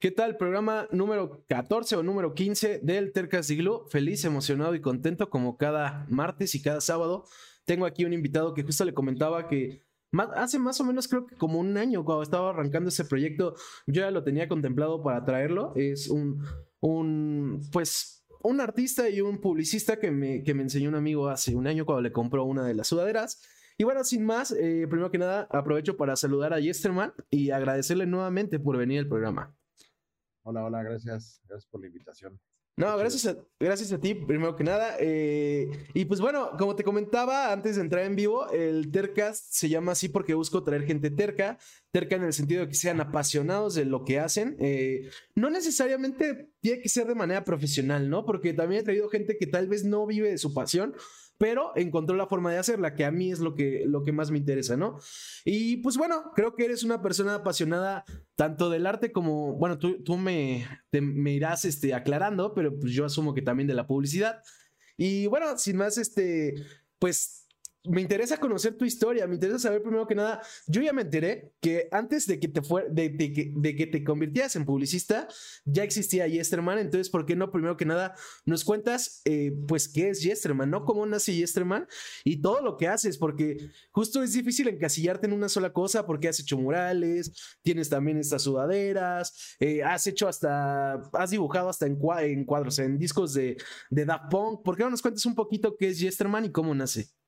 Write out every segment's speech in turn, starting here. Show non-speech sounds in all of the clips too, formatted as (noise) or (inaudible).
¿Qué tal? Programa número 14 o número 15 del Tercas Siglo. Feliz, emocionado y contento como cada martes y cada sábado. Tengo aquí un invitado que justo le comentaba que hace más o menos creo que como un año cuando estaba arrancando ese proyecto, yo ya lo tenía contemplado para traerlo. Es un, un pues, un artista y un publicista que me, que me enseñó un amigo hace un año cuando le compró una de las sudaderas. Y bueno, sin más, eh, primero que nada, aprovecho para saludar a Yesterman y agradecerle nuevamente por venir al programa. Hola, hola, gracias. Gracias por la invitación. No, gracias a, gracias a ti, primero que nada. Eh, y pues bueno, como te comentaba antes de entrar en vivo, el Tercast se llama así porque busco traer gente terca, terca en el sentido de que sean apasionados de lo que hacen. Eh, no necesariamente tiene que ser de manera profesional, ¿no? Porque también he traído gente que tal vez no vive de su pasión, pero encontró la forma de hacerla, que a mí es lo que, lo que más me interesa, ¿no? Y pues bueno, creo que eres una persona apasionada tanto del arte como, bueno, tú, tú me, me irás este, aclarando, pero pues yo asumo que también de la publicidad. Y bueno, sin más, este, pues me interesa conocer tu historia, me interesa saber primero que nada, yo ya me enteré que antes de que te de, que, te convirtieras en publicista, ya existía Yesterman, entonces, ¿por qué no primero que nada nos cuentas, eh, pues, qué es Yesterman, ¿no? ¿Cómo nace Yesterman? Y todo lo que haces, porque justo es difícil encasillarte en una sola cosa, porque has hecho murales, tienes también estas sudaderas, eh, has hecho hasta, has dibujado hasta en, cuadros, en discos de, de Daft Punk, ¿por qué no nos cuentas un poquito qué es Yesterman y cómo nace?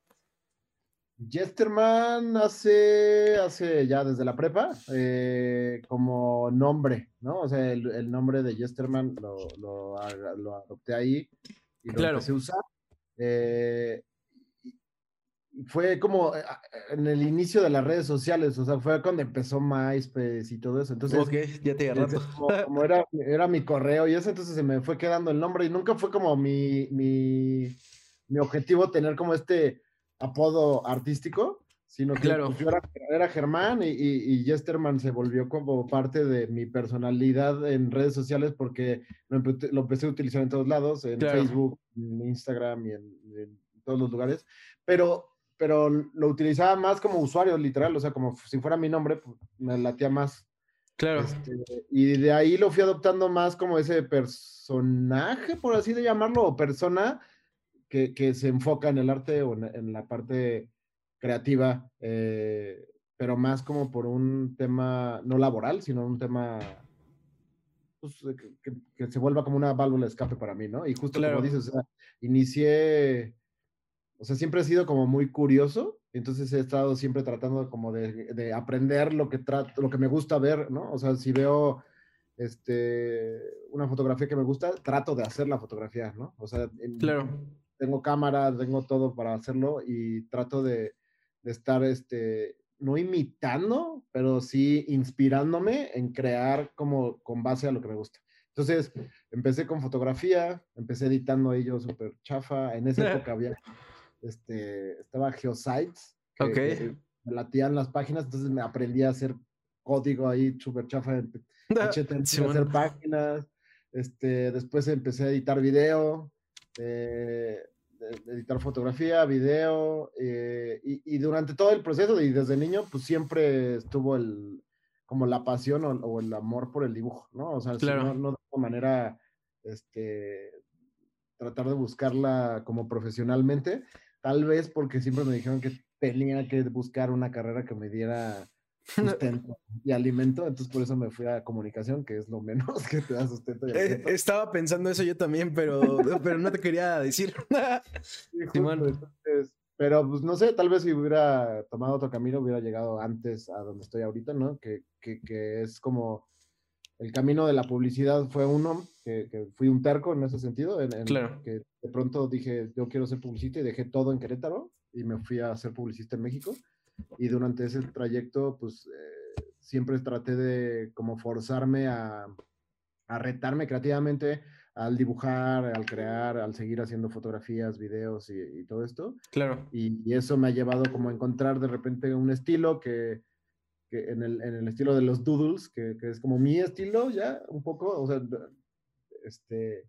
Jesterman hace, hace ya desde la prepa, eh, como nombre, ¿no? O sea, el, nombre de Jesterman lo, lo, adopté ahí y lo empecé a usar. Eh, fue como eh, en el inicio de las redes sociales, o sea, fue cuando empezó MySpace y todo eso. Entonces, ok, ya te. Como, como, era, era mi correo y eso, entonces se me fue quedando el nombre y nunca fue como mi, mi, mi objetivo tener como este apodo artístico, sino que pues, yo era, Germán y, y, Jesterman se volvió como parte de mi personalidad en redes sociales porque lo, empecé a utilizar en todos lados, en Facebook, en Instagram y en, todos los lugares, pero, pero lo utilizaba más como usuario literal, o sea, como si fuera mi nombre, pues, me latía más. Claro. Este, y de ahí lo fui adoptando más como ese personaje, por así de llamarlo, o persona que, se enfoca en el arte o en, la parte creativa, eh, pero más como por un tema no laboral, sino un tema pues, que, se vuelva como una válvula de escape para mí, ¿no? Y justo como dices, o sea, inicié, o sea, siempre he sido como muy curioso, entonces he estado siempre tratando como de, aprender lo que, trato, lo que me gusta ver, ¿no? O sea, si veo este, una fotografía que me gusta, trato de hacer la fotografía, ¿no? O sea, claro tengo cámara, tengo todo para hacerlo y trato de, estar, este, no imitando, pero sí inspirándome en crear como con base a lo que me gusta. Entonces, empecé con fotografía, empecé editando ellos súper chafa. En esa (laughs) época había, este, estaba Geosites. Que, me latían las páginas, entonces me aprendí a hacer código ahí súper chafa en (laughs) HTML, hacer páginas. Este, después empecé a editar video. Eh, editar fotografía, video, eh, y, durante todo el proceso y desde niño, pues siempre estuvo el, como la pasión o, el amor por el dibujo, ¿no? O sea, no, no, de manera, este, tratar de buscarla como profesionalmente, tal vez porque siempre me dijeron que tenía que buscar una carrera que me diera sustento y alimento, entonces por eso me fui a comunicación, que es lo menos (laughs) que te da sustento. Y eh, estaba pensando eso yo también, pero, (laughs) pero no te quería decir. (laughs) pero pues no sé, tal vez si hubiera tomado otro camino, hubiera llegado antes a donde estoy ahorita, ¿no? Que, que, que es como el camino de la publicidad fue uno, que, que fui un terco en ese sentido, en, claro. que de pronto dije, yo quiero ser publicista y dejé todo en Querétaro y me fui a ser publicista en México y durante ese trayecto, pues eh, siempre traté de como forzarme a, a, retarme creativamente al dibujar, al crear, al seguir haciendo fotografías, videos y, todo esto. Claro. Y, eso me ha llevado como a encontrar de repente un estilo que, que en, el, en, el, estilo de los doodles, que, que, es como mi estilo ya, un poco, o sea, este,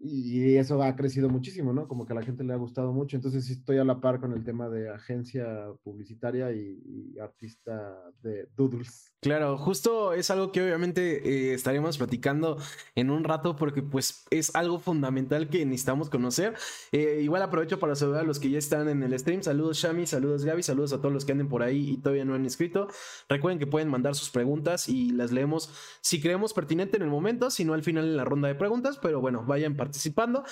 y eso ha crecido muchísimo, ¿no? Como que a la gente le ha gustado mucho. Entonces estoy a la par con el tema de agencia publicitaria y, artista de doodles. Claro, justo es algo que obviamente eh, estaremos platicando en un rato porque pues es algo fundamental que necesitamos conocer. Eh, igual aprovecho para saludar a los que ya están en el stream. Saludos Shami, saludos Gaby, saludos a todos los que anden por ahí y todavía no han escrito. Recuerden que pueden mandar sus preguntas y las leemos si creemos pertinente en el momento, si no al final en la ronda de preguntas, pero bueno, vayan participando.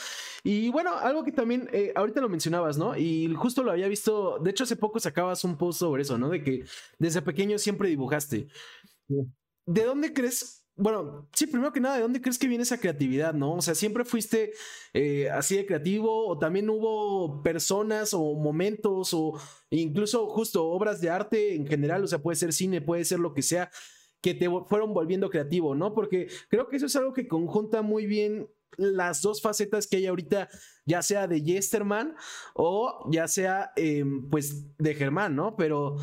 Y bueno, algo que también eh, ahorita lo mencionabas, ¿no? Y justo lo había visto, de hecho hace poco sacabas un post sobre eso, ¿no? De que desde pequeño siempre dibujaste. ¿De dónde crees? Bueno, sí, primero que nada, ¿de dónde crees que viene esa creatividad, no? O sea, ¿siempre fuiste eh, así de creativo o también hubo personas o momentos o incluso justo obras de arte en general, o sea, puede ser cine, puede ser lo que sea, que te fueron volviendo creativo, ¿no? Porque creo que eso es algo que conjunta muy bien las dos facetas que hay ahorita, ya sea de Yesterman o ya sea, em, pues, de Germán, ¿no? Pero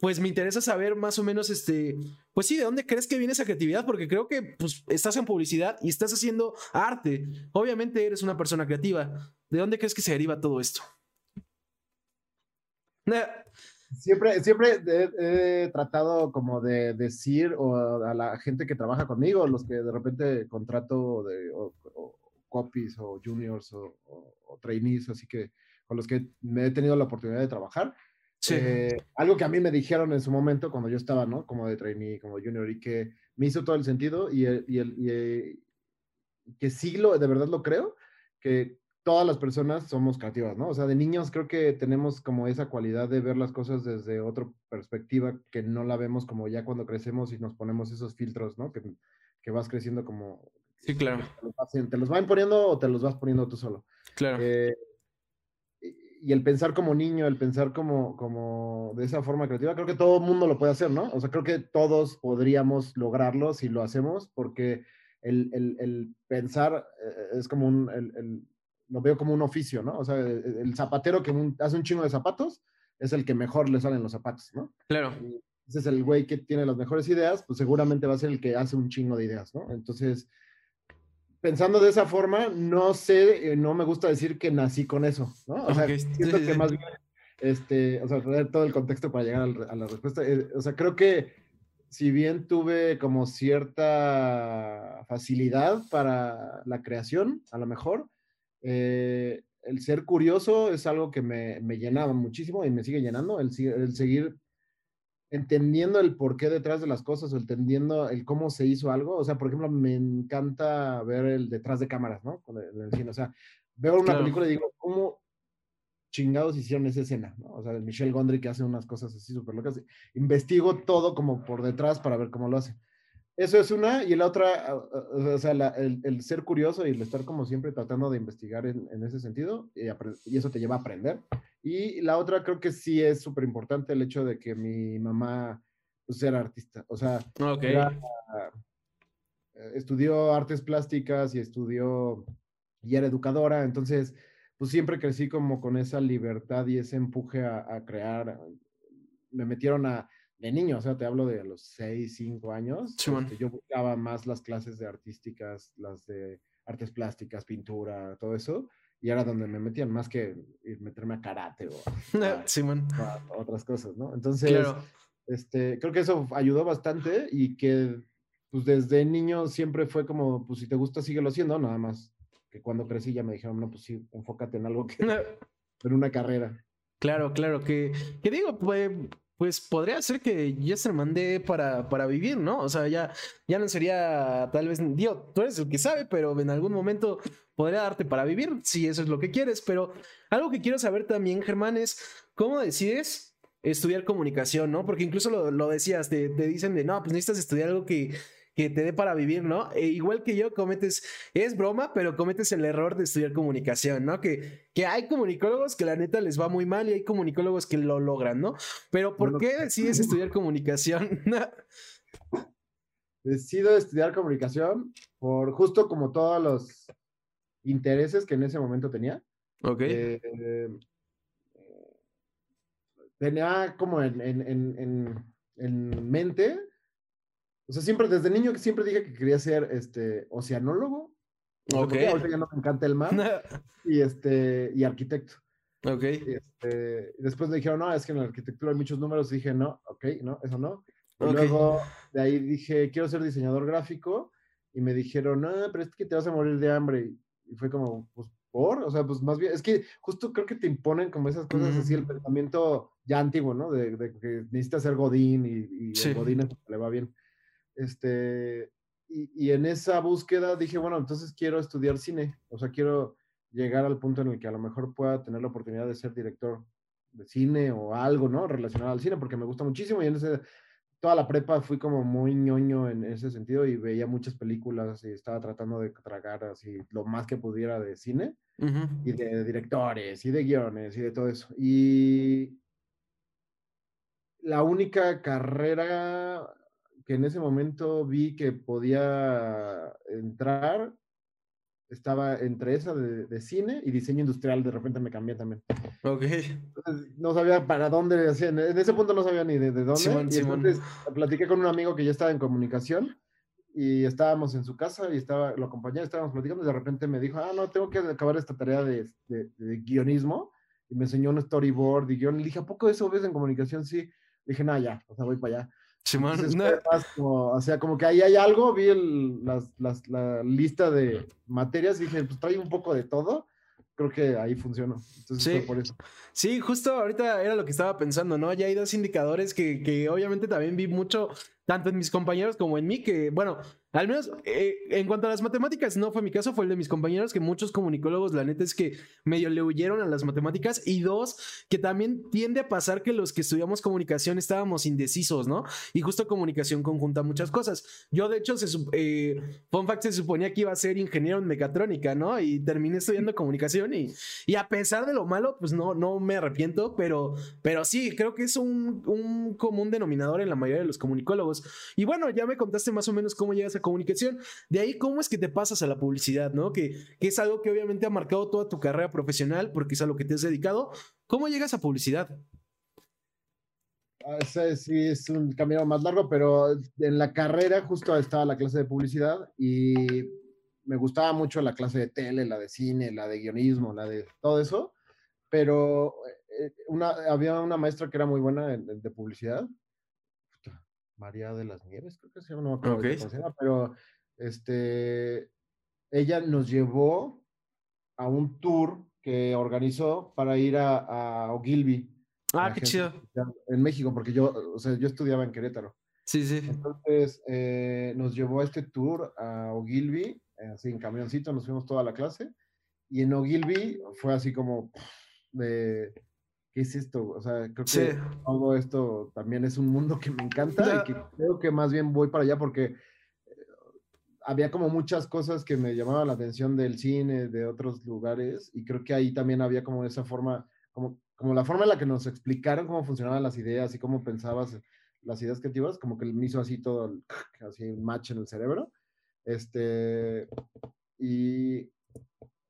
pues me interesa saber más o menos, este, pues sí, ¿de dónde crees que viene esa creatividad? Porque creo que pues, estás en publicidad y estás haciendo arte. Obviamente eres una persona creativa. ¿De dónde crees que se deriva todo esto? Siempre, siempre he, tratado como de decir o a la gente que trabaja conmigo, los que de repente contrato de o, copies o juniors o, o, trainees, así que con los que me he tenido la oportunidad de trabajar, eh, algo que a mí me dijeron en su momento cuando yo estaba, ¿no? Como de trainee, como junior, y que me hizo todo el sentido y, y, el, y, que sí lo, de verdad lo creo, que todas las personas somos creativas, ¿no? O sea, de niños creo que tenemos como esa cualidad de ver las cosas desde otra perspectiva que no la vemos como ya cuando crecemos y nos ponemos esos filtros, ¿no? Que, que vas creciendo como... Sí, claro. Te los, van poniendo o te los vas poniendo tú solo. Claro. Eh, y el pensar como niño, el pensar como, como de esa forma creativa, creo que todo el mundo lo puede hacer, ¿no? O sea, creo que todos podríamos lograrlo si lo hacemos, porque el, el, el pensar eh, es como un, el, lo veo como un oficio, ¿no? O sea, el, zapatero que hace un chingo de zapatos es el que mejor le salen los zapatos, ¿no? Claro. ese es el güey que tiene las mejores ideas, pues seguramente va a ser el que hace un chingo de ideas, ¿no? Entonces, pensando de esa forma, no sé, eh, no me gusta decir que nací con eso, ¿no? O sea, siento que más bien, este, o sea, todo el contexto para llegar a la respuesta. Eh, o sea, creo que si bien tuve como cierta facilidad para la creación, a lo mejor, eh, el ser curioso es algo que me, me, llenaba muchísimo y me sigue llenando, el, el seguir entendiendo el porqué detrás de las cosas o entendiendo el cómo se hizo algo. O sea, por ejemplo, me encanta ver el detrás de cámaras, ¿no? O sea, veo una película y digo, ¿cómo chingados hicieron esa escena? ¿no? O sea, Michelle Gondry que hace unas cosas así súper locas. Investigo todo como por detrás para ver cómo lo hace. Eso es una, y la otra, o sea, el, ser curioso y el estar como siempre tratando de investigar en, ese sentido, y, y, eso te lleva a aprender. Y la otra creo que sí es súper importante el hecho de que mi mamá pues, era artista, o sea, estudió artes plásticas y estudió, y era educadora, entonces, pues siempre crecí como con esa libertad y ese empuje a, a crear. Me metieron a de niño, o sea, te hablo de los 6, 5 años. Este, yo buscaba más las clases de artísticas, las de artes plásticas, pintura, todo eso. Y era donde me metían más que meterme a karate o (laughs) a, otras cosas, ¿no? Entonces, este, creo que eso ayudó bastante y que pues desde niño siempre fue como, pues si te gusta, síguelo haciendo, nada más. Que cuando crecí ya me dijeron, no, pues sí, enfócate en algo que... (laughs) en una carrera. Claro, claro, que, que digo, pues pues podría ser que ya se mande para, para vivir, ¿no? O sea, ya, ya no sería tal vez, Dios, tú eres el que sabe, pero en algún momento podría darte para vivir, si eso es lo que quieres. Pero algo que quiero saber también, Germán, es cómo decides estudiar comunicación, ¿no? Porque incluso lo, lo decías, te, te, dicen de, no, pues necesitas estudiar algo que, que te dé para vivir, ¿no? E igual que yo, cometes, es broma, pero cometes el error de estudiar comunicación, ¿no? Que, que hay comunicólogos que la neta les va muy mal y hay comunicólogos que lo logran, ¿no? Pero ¿por qué decides estudiar comunicación? (laughs) Decido estudiar comunicación por justo como todos los intereses que en ese momento tenía. Ok. Eh, tenía como en, en, en mente o sea, siempre, desde niño siempre dije que quería ser este, oceanólogo ok. Ahorita ya no me encanta el mar. (laughs) y, este, y arquitecto. Ok. Este, después me dijeron, no, es que en la arquitectura hay muchos números. Y dije, no, ok, no, eso no. Y luego de ahí dije, quiero ser diseñador gráfico. Y me dijeron, no, pero es que te vas a morir de hambre. Y fue como, pues, ¿por? O sea, pues más bien, es que justo creo que te imponen como esas cosas así, el pensamiento ya antiguo, ¿no? De, que necesitas ser Godín y, y el Godín le va bien. Este, y, y, en esa búsqueda dije, bueno, entonces quiero estudiar cine. O sea, quiero llegar al punto en el que a lo mejor pueda tener la oportunidad de ser director de cine o algo, ¿no? Relacionado al cine, porque me gusta muchísimo y en ese, toda la prepa fui como muy ñoño en ese sentido y veía muchas películas y estaba tratando de tragar así lo más que pudiera de cine y de directores y de guiones y de todo eso. Y la única carrera que en ese momento vi que podía entrar estaba entre esa de, cine y diseño industrial, de repente me cambié también. Ok. no sabía para dónde, en ese punto no sabía ni de, dónde. y entonces platiqué con un amigo que ya estaba en comunicación y estábamos en su casa y estaba, lo acompañé, estábamos platicando y de repente me dijo, ah, no, tengo que acabar esta tarea de, guionismo y me enseñó un storyboard y guion. Le dije, ¿a poco eso ves en comunicación? Sí. Le dije, no, ya, o sea, voy para allá. Simón, o sea, como que ahí hay algo, vi la lista de materias dije, pues trae un poco de todo. Creo que ahí funcionó. Entonces, sí. por eso. Sí, justo ahorita era lo que estaba pensando, ¿no? Ya hay dos indicadores que, que obviamente también vi mucho, tanto en mis compañeros como en mí, que, bueno, al menos eh, en cuanto a las matemáticas, no fue mi caso, fue el de mis compañeros, que muchos comunicólogos, la neta es que medio le huyeron a las matemáticas. Y dos, que también tiende a pasar que los que estudiamos comunicación estábamos indecisos, ¿no? Y justo comunicación conjunta muchas cosas. Yo, de hecho, se, eh, fun fact, se suponía que iba a ser ingeniero en mecatrónica, ¿no? Y terminé estudiando comunicación y, y a pesar de lo malo, pues no, no me arrepiento, pero, pero sí, creo que es un, un común denominador en la mayoría de los comunicólogos. Y bueno, ya me contaste más o menos cómo llegas a comunicación. De ahí, ¿cómo es que te pasas a la publicidad, no? Que, que es algo que obviamente ha marcado toda tu carrera profesional porque es a lo que te has dedicado. ¿Cómo llegas a publicidad? Ah, sí, es un camino más largo, pero en la carrera justo estaba la clase de publicidad y me gustaba mucho la clase de tele, la de cine, la de guionismo, la de todo eso, pero eh, una, había una maestra que era muy buena de publicidad María de las Nieves, creo que se llama, no me acuerdo pero este, ella nos llevó a un tour que organizó para ir a, a Ogilvy. Ah, qué chido. En México, porque yo, o sea, yo estudiaba en Querétaro. Sí, sí. Entonces eh, nos llevó a este tour a Ogilvy, así en camioncito, nos fuimos toda la clase. Y en Ogilvy fue así como de ¿qué es esto? O sea, creo que todo esto también es un mundo que me encanta y que creo que más bien voy para allá porque eh, había como muchas cosas que me llamaban la atención del cine, de otros lugares, y creo que ahí también había como esa forma, como, como la forma en la que nos explicaron cómo funcionaban las ideas y cómo pensabas las ideas creativas, como que me hizo así todo, (laughs) así un match en el cerebro. Este, y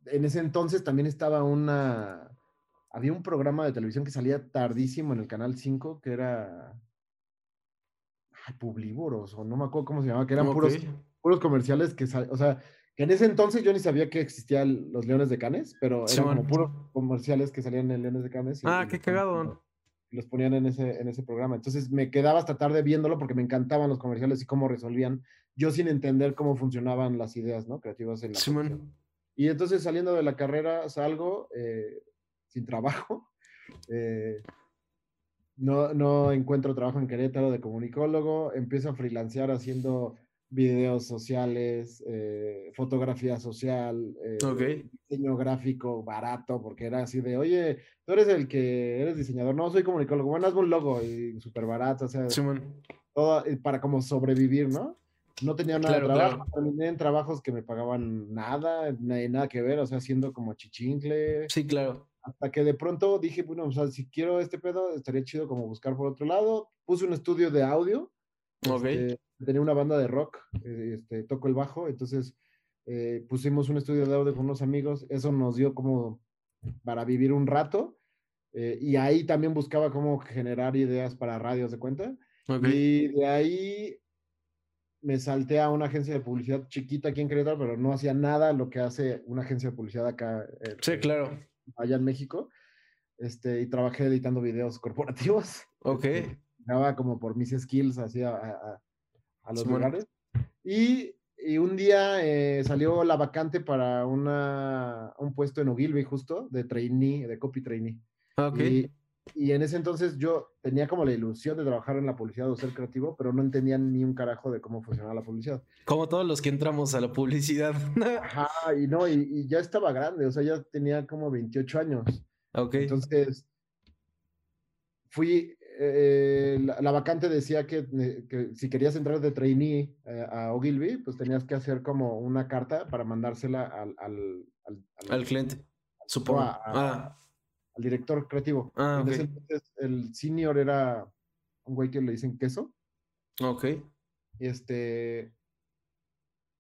en ese entonces también estaba una, había un programa de televisión que salía tardísimo en el canal 5 que era ay, Publivoros, o no me acuerdo cómo se llamaba, que eran puros, puros comerciales que, o sea, que en ese entonces yo ni sabía que existían los Leones de Canes, pero eran como puros comerciales que salían en Leones de Canes. ah, qué cagado. los ponían en ese, en ese programa. Entonces me quedaba hasta tarde viéndolo porque me encantaban los comerciales y cómo resolvían, yo sin entender cómo funcionaban las ideas, ¿no? Creativas en la Y entonces saliendo de la carrera salgo, eh, sin trabajo. (laughs) Eh, no, no encuentro trabajo en Querétaro de comunicólogo, empiezo a freelancear haciendo videos sociales, eh, fotografía social, eh, diseño gráfico barato, porque era así de, oye, tú eres el que eres diseñador, no, soy comunicólogo, bueno, hazme un logo y súper barato, o sea, todo para como sobrevivir, ¿no? No tenía nada de trabajo, terminé en trabajos que me pagaban nada, nada que ver, o sea, haciendo como chichincle. Sí, claro. Hasta que de pronto dije, bueno, o sea, si quiero este pedo, estaría chido como buscar por otro lado. Puse un estudio de audio. Este, tenía una banda de rock, eh, este, toco el bajo, entonces eh, pusimos un estudio de audio con unos amigos. Eso nos dio como para vivir un rato. Eh, y ahí también buscaba cómo generar ideas para radios de cuenta. Y de ahí me salté a una agencia de publicidad chiquita aquí en Querétaro, pero no hacía nada lo que hace una agencia de publicidad acá. sí, claro. Allá en México. Este, y trabajé editando videos corporativos. Ok. Este, como por mis skills así a, los lugares. Y, y, un día eh, salió la vacante para una, un puesto en Ogilvy justo, de trainee, de copy trainee. Ok. Y, y en ese entonces yo tenía como la ilusión de trabajar en la publicidad o ser creativo, pero no entendía ni un carajo de cómo funcionaba la publicidad. Como todos los que entramos a la publicidad. (laughs) Ajá, y no, y, y ya estaba grande, o sea, ya tenía como 28 años. Ok. Entonces, fui, eh, la, vacante decía que, eh, que, si querías entrar de trainee eh, a Ogilvy, pues tenías que hacer como una carta para mandársela al, al, al, cliente, supongo. ah. Al director creativo. Ah, en ese entonces, el senior era un güey que le dicen queso. Ok. Y este.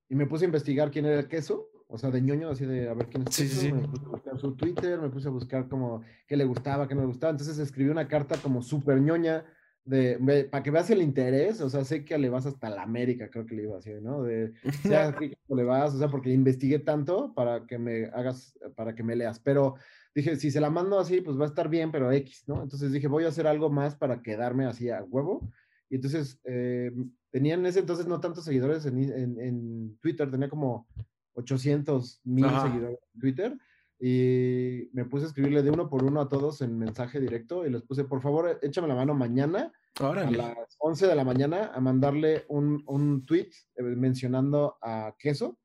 Y me puse a investigar quién era el queso o sea, de ñoño, así de a ver quién es. Sí, sí, sí. Me puse a buscar su Twitter, me puse a buscar como qué le gustaba, qué no le gustaba. Entonces escribí una carta como súper ñoña de, para que veas el interés, o sea, sé que le vas hasta la América, creo que le iba a decir, ¿no? De, (laughs) sea, le vas, o sea, porque investigué tanto para que me hagas, para que me leas, pero dije, si se la mando así, pues va a estar bien, pero X, ¿no? Entonces dije, voy a hacer algo más para quedarme así a huevo, y entonces, eh, tenía en ese entonces no tantos seguidores en, en, en Twitter, tenía como 800 mil seguidores en Twitter y me puse a escribirle de uno por uno a todos en mensaje directo y les puse, por favor, échame la mano mañana a las 11 de la mañana a mandarle un, un tweet eh, mencionando a Queso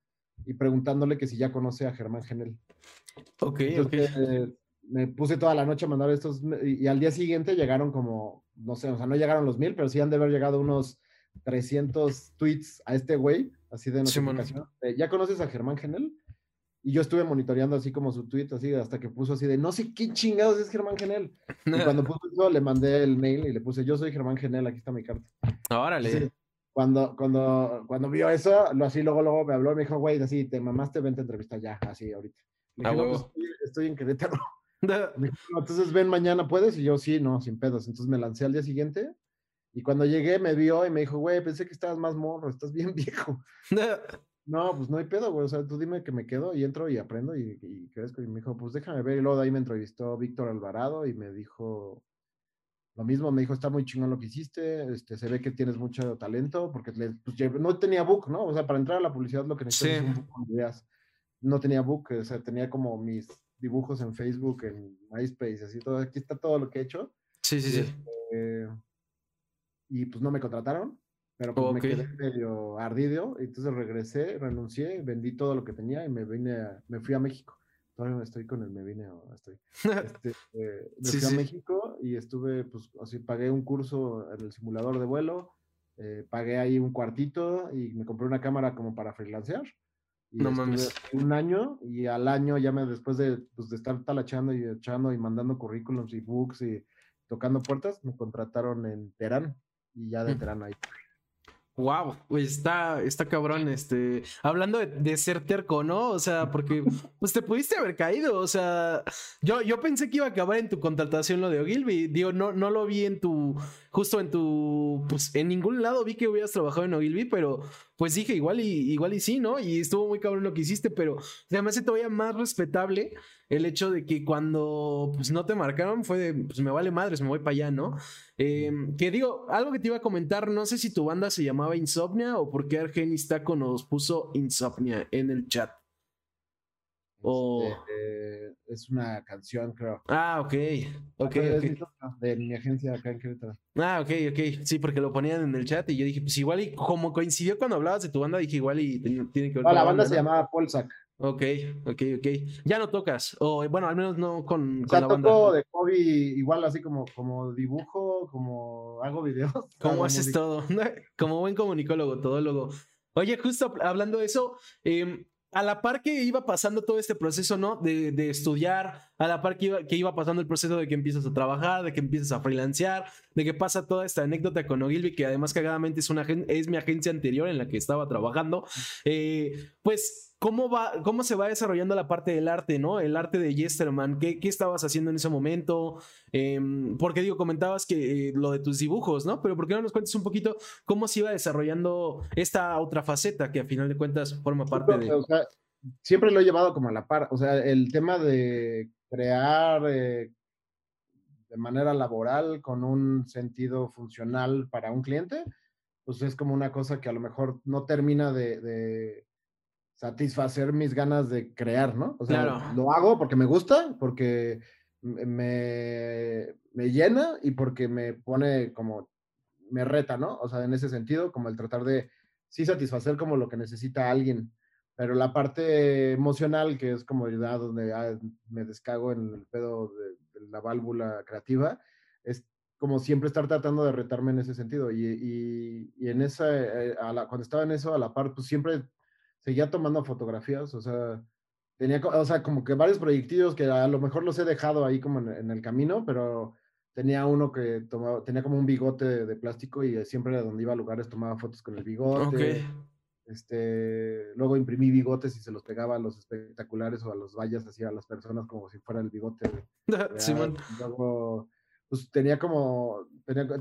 y preguntándole que si ya conoce a Germán Genel. Ok, me puse toda la noche a mandar estos y, y, al día siguiente llegaron como, no sé, o sea, no llegaron los mil, pero sí han de haber llegado unos 300 tweets a este güey así de notificación. ¿Ya conoces a Germán Genel? Y yo estuve monitoreando así como su tweet, así hasta que puso así de no sé qué chingados es Germán Genel. Y (laughs) cuando puso eso, le mandé el mail y le puse yo soy Germán Genel, aquí está mi carta. Órale. cuando, cuando, cuando vio eso, lo así luego, luego me habló y me dijo, güey, así, te mamaste, vente a entrevista ya, así ahorita. Le dije, pues, estoy, en Querétaro. (laughs) entonces ven mañana, ¿puedes? Y yo, sí, no, sin pedos. Entonces me lancé al día siguiente y cuando llegué me vio y me dijo, güey, pensé que estabas más morro, estás bien (laughs) viejo. (laughs) no, pues no hay pedo, güey. O sea, tú dime que me quedo y entro y aprendo y, y crezco. Y me dijo, pues déjame ver. Y luego de ahí me entrevistó Víctor Alvarado y me dijo lo mismo. Me dijo, está muy chingón lo que hiciste. Este, se ve que tienes mucho talento porque pues, no tenía book, ¿no? O sea, para entrar a la publicidad lo que necesitas es un book ideas. No tenía book, o sea, tenía como mis dibujos en Facebook, en MySpace, así todo. Aquí está todo lo que he hecho. Sí, sí, sí. Este, y pues no me contrataron, pero pues me quedé medio ardido, entonces regresé, renuncié, vendí todo lo que tenía y me vine, me fui a México. Todavía estoy con el me vine, estoy. (laughs) Este, eh, me fui a México y estuve, pues así, pagué un curso en el simulador de vuelo, eh, pagué ahí un cuartito y me compré una cámara como para freelancear. Y no mames. Un año y al año ya me, después de, pues, de estar talachando y echando y mandando currículums y books y tocando puertas, me contrataron en Terán y ya de verano ahí. Wow, pues está, está cabrón, este, hablando de, ser terco, ¿no? O sea, porque pues te pudiste haber caído, o sea, yo, yo pensé que iba a acabar en tu contratación lo de Ogilvy, digo, no, no lo vi en tu, justo en tu, pues en ningún lado vi que hubieras trabajado en Ogilvy, pero pues dije, igual y, igual y sí, ¿no? Y estuvo muy cabrón lo que hiciste, pero además se todavía más respetable el hecho de que cuando pues, no te marcaron fue de, pues me vale madres, me voy para allá, ¿no? Em, que digo, algo que te iba a comentar, no sé si tu banda se llamaba Insomnia o por qué Argenis Taco nos puso Insomnia en el chat. O... Este, es una canción, creo. Ah, ok. Ok, De mi agencia acá en Querétaro. Ah, ok, ok. Sí, porque lo ponían en el chat y yo dije, pues igual y como coincidió cuando hablabas de tu banda, dije igual y tiene que ver no, la banda se llamaba Polsac. Ok, ok, ok. Ya no tocas, o bueno, al menos no con, con la banda. de hobby, igual así como, como dibujo, como hago videos. (laughs) ¿Cómo haces todo? (laughs) como buen comunicólogo, todólogo. Oye, justo hablando de eso, eh, a la par que iba pasando todo este proceso, ¿no? De, de, estudiar a la par que iba, que iba pasando el proceso de que empiezas a trabajar, de que empiezas a freelancear, de que pasa toda esta anécdota con Ogilvy, que además cagadamente es, una, es mi agencia anterior en la que estaba trabajando, eh, pues ¿Cómo, va, ¿Cómo se va desarrollando la parte del arte, ¿no? El arte de Yesterman. ¿Qué, qué estabas haciendo en ese momento? Em, porque digo, comentabas que eh, lo de tus dibujos, ¿no? Pero ¿por qué no nos cuentes un poquito cómo se iba desarrollando esta otra faceta que a final de cuentas forma parte de... O sea, siempre lo he llevado como a la par. O sea, el tema de crear eh, de manera laboral con un sentido funcional para un cliente, pues es como una cosa que a lo mejor no termina de satisfacer mis ganas de crear, ¿no? O sea, lo hago porque me gusta, porque me, me, llena y porque me pone como, me reta, ¿no? O sea, en ese sentido, como el tratar de sí satisfacer como lo que necesita alguien, pero la parte emocional, que es como ya donde ah, me descago en el pedo de, la válvula creativa, es como siempre estar tratando de retarme en ese sentido. Y, y, en esa, eh, cuando estaba en eso, a la par, pues siempre seguía tomando fotografías, o sea, tenía, o sea, como que varios proyectillos que a lo mejor los he dejado ahí como en, el camino, pero tenía uno que tomaba, tenía como un bigote de, plástico y siempre donde iba a lugares tomaba fotos con el bigote. Este, luego imprimí bigotes y se los pegaba a los espectaculares o a los vallas, así a las personas como si fuera el bigote. (laughs) Simón. Luego, pues tenía como,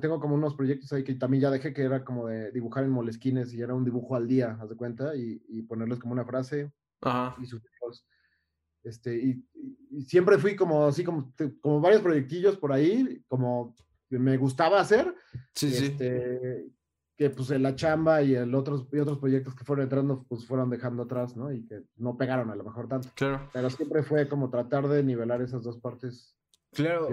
tengo como unos proyectos ahí que también ya dejé que era como de dibujar en molesquines y era un dibujo al día, haz de cuenta, y, y ponerles como una frase Ajá. y subirlos. Este, y, siempre fui como así, como, como varios proyectillos por ahí, como me gustaba hacer. Sí, este, Que pues la chamba y, el otros, y otros proyectos que fueron entrando, pues fueron dejando atrás, ¿no? Y que no pegaron a lo mejor tanto. Claro. Pero siempre fue como tratar de nivelar esas dos partes Claro,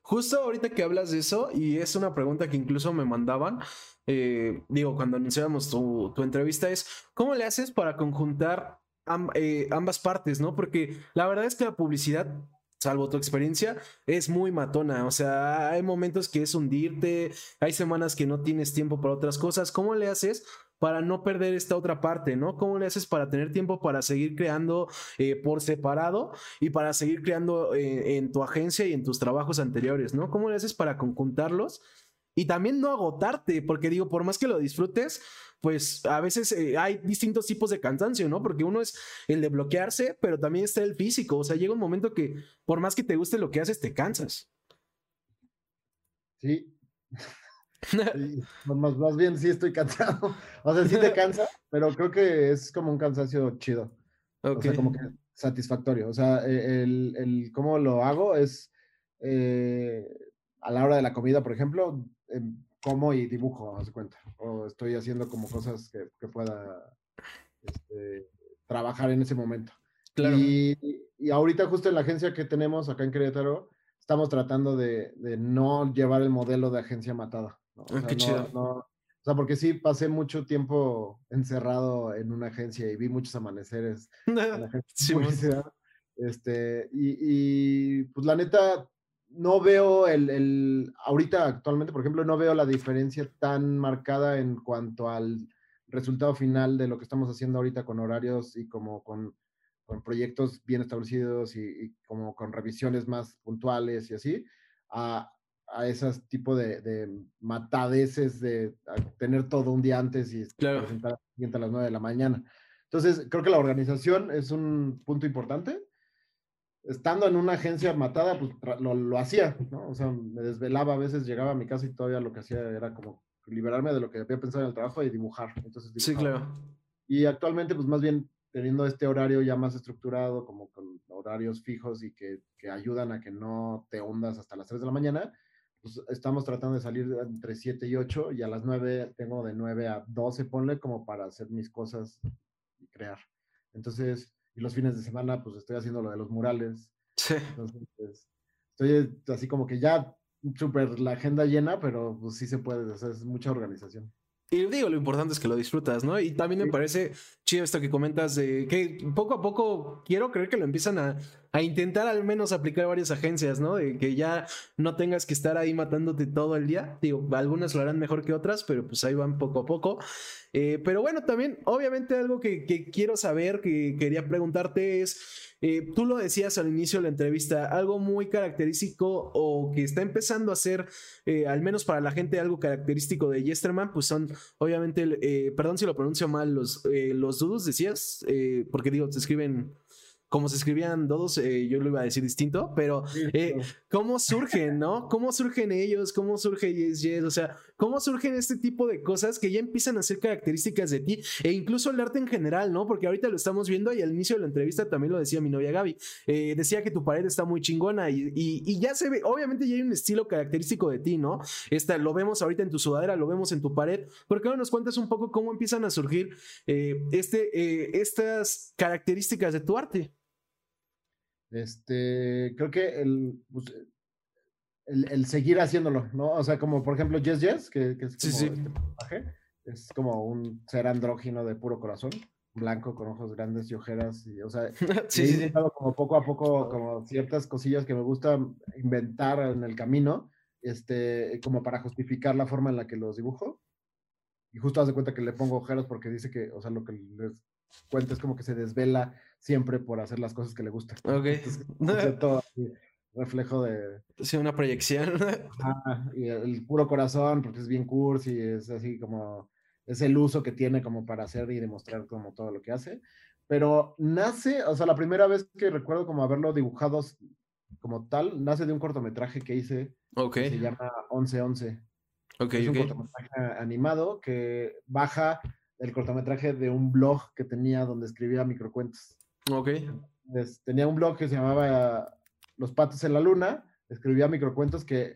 justo ahorita que hablas de eso, y es una pregunta que incluso me mandaban, eh, digo, cuando anunciábamos tu, entrevista, es ¿cómo le haces para conjuntar eh, ambas partes, no? Porque la verdad es que la publicidad, salvo tu experiencia, es muy matona, o sea, hay momentos que es hundirte, hay semanas que no tienes tiempo para otras cosas, ¿cómo le haces para no perder esta otra parte, ¿no? ¿Cómo le haces para tener tiempo para seguir creando eh, por separado y para seguir creando eh, en tu agencia y en tus trabajos anteriores, ¿no? ¿Cómo le haces para conjuntarlos? Y también no agotarte, porque digo, por más que lo disfrutes, pues a veces eh, hay distintos tipos de cansancio, ¿no? Porque uno es el de bloquearse, pero también está el físico. O sea, llega un momento que por más que te guste lo que haces, te cansas. Sí, (laughs) más, más bien sí estoy cansado. (laughs) O sea, sí te (laughs) cansa, pero creo que es como un cansancio chido. O sea, como que satisfactorio. O sea, e, el, el cómo lo hago es eh, a la hora de la comida, por ejemplo, em, como y dibujo, haz cuenta. O estoy haciendo como cosas que, que pueda este, trabajar en ese momento. Claro. Y, y, ahorita justo en la agencia que tenemos acá en Querétaro, estamos tratando de, de no llevar el modelo de agencia matada. ¿no? Ah, qué chido. o sea, porque sí pasé mucho tiempo encerrado en una agencia y vi muchos amaneceres en la (laughs) agencia Este, y, y, pues la neta, no veo el, el, ahorita actualmente, por ejemplo, no veo la diferencia tan marcada en cuanto al resultado final de lo que estamos haciendo ahorita con horarios y como con, con proyectos bien establecidos y, y, como con revisiones más puntuales y así, a, a esos tipo de, de, matadeces de tener todo un día antes y presentar a las 9 de la mañana. Entonces, creo que la organización es un punto importante. Estando en una agencia matada, pues lo, lo, hacía, ¿no? O sea, me desvelaba, a veces llegaba a mi casa y todavía lo que hacía era como liberarme de lo que había pensado en el trabajo y dibujar. Entonces, Sí, claro. Y actualmente, pues más bien teniendo este horario ya más estructurado, como con horarios fijos y que, que ayudan a que no te hundas hasta las 3 de la mañana, pues estamos tratando de salir entre 7 y 8 y a las 9 tengo de 9 a 12, ponle como para hacer mis cosas y crear. Entonces, y los fines de semana, pues estoy haciendo lo de los murales. Sí. Entonces, pues, estoy así como que ya súper la agenda llena, pero pues sí se puede, o sea, es mucha organización. Y digo, lo importante es que lo disfrutas, ¿no? Y también me parece chido esto que comentas de que poco a poco quiero creer que lo empiezan a, a intentar al menos aplicar varias agencias, ¿no? De que ya no tengas que estar ahí matándote todo el día. Digo, algunas lo harán mejor que otras, pero pues ahí van poco a poco. Eh, pero bueno, también, obviamente, algo que, quiero saber, que quería preguntarte es, eh, tú lo decías al inicio de la entrevista, algo muy característico o que está empezando a ser, eh, al menos para la gente, algo característico de Yesterman, pues son, obviamente, perdón si lo pronuncio mal, los, los dudos, decías, porque digo, se escriben como se escribían todos, eh, yo lo iba a decir distinto, pero eh, ¿cómo surgen, no? ¿Cómo surgen ellos? ¿Cómo surge Yes Yes? O sea, ¿cómo surgen este tipo de cosas que ya empiezan a ser características de ti? E incluso el arte en general, ¿no? Porque ahorita lo estamos viendo y al inicio de la entrevista también lo decía mi novia Gaby. Eh, decía que tu pared está muy chingona y, ya se ve, obviamente ya hay un estilo característico de ti, ¿no? Esta, lo vemos ahorita en tu sudadera, lo vemos en tu pared. ¿Por qué no nos cuentas un poco cómo empiezan a surgir este, estas características de tu arte? Este, creo que pues, el, el, seguir haciéndolo, ¿no? O sea, como por ejemplo Yes Yes, que, que es como este personaje, es como un ser andrógino de puro corazón, blanco con ojos grandes y ojeras, y, o sea, (laughs) sí, he intentado como poco a poco, como ciertas cosillas que me gusta inventar en el camino, este, como para justificar la forma en la que los dibujo. Y justo hace cuenta que le pongo ojeras porque dice que, o sea, lo que les cuenta es como que se desvela siempre por hacer las cosas que le gustan. Ok. todo reflejo de... Sí, una proyección. (laughs) y el puro corazón, porque es bien cursi, es así como... Es el uso que tiene como para hacer y demostrar como todo lo que hace. Pero nace, o sea, la primera vez que recuerdo como haberlo dibujado como tal, nace de un cortometraje que hice. Que se llama 1111. Ok, es un cortometraje animado que baja el cortometraje de un blog que tenía donde escribía microcuentos. Ok. tenía un blog que se llamaba Los Patos en la Luna, escribía microcuentos que eh,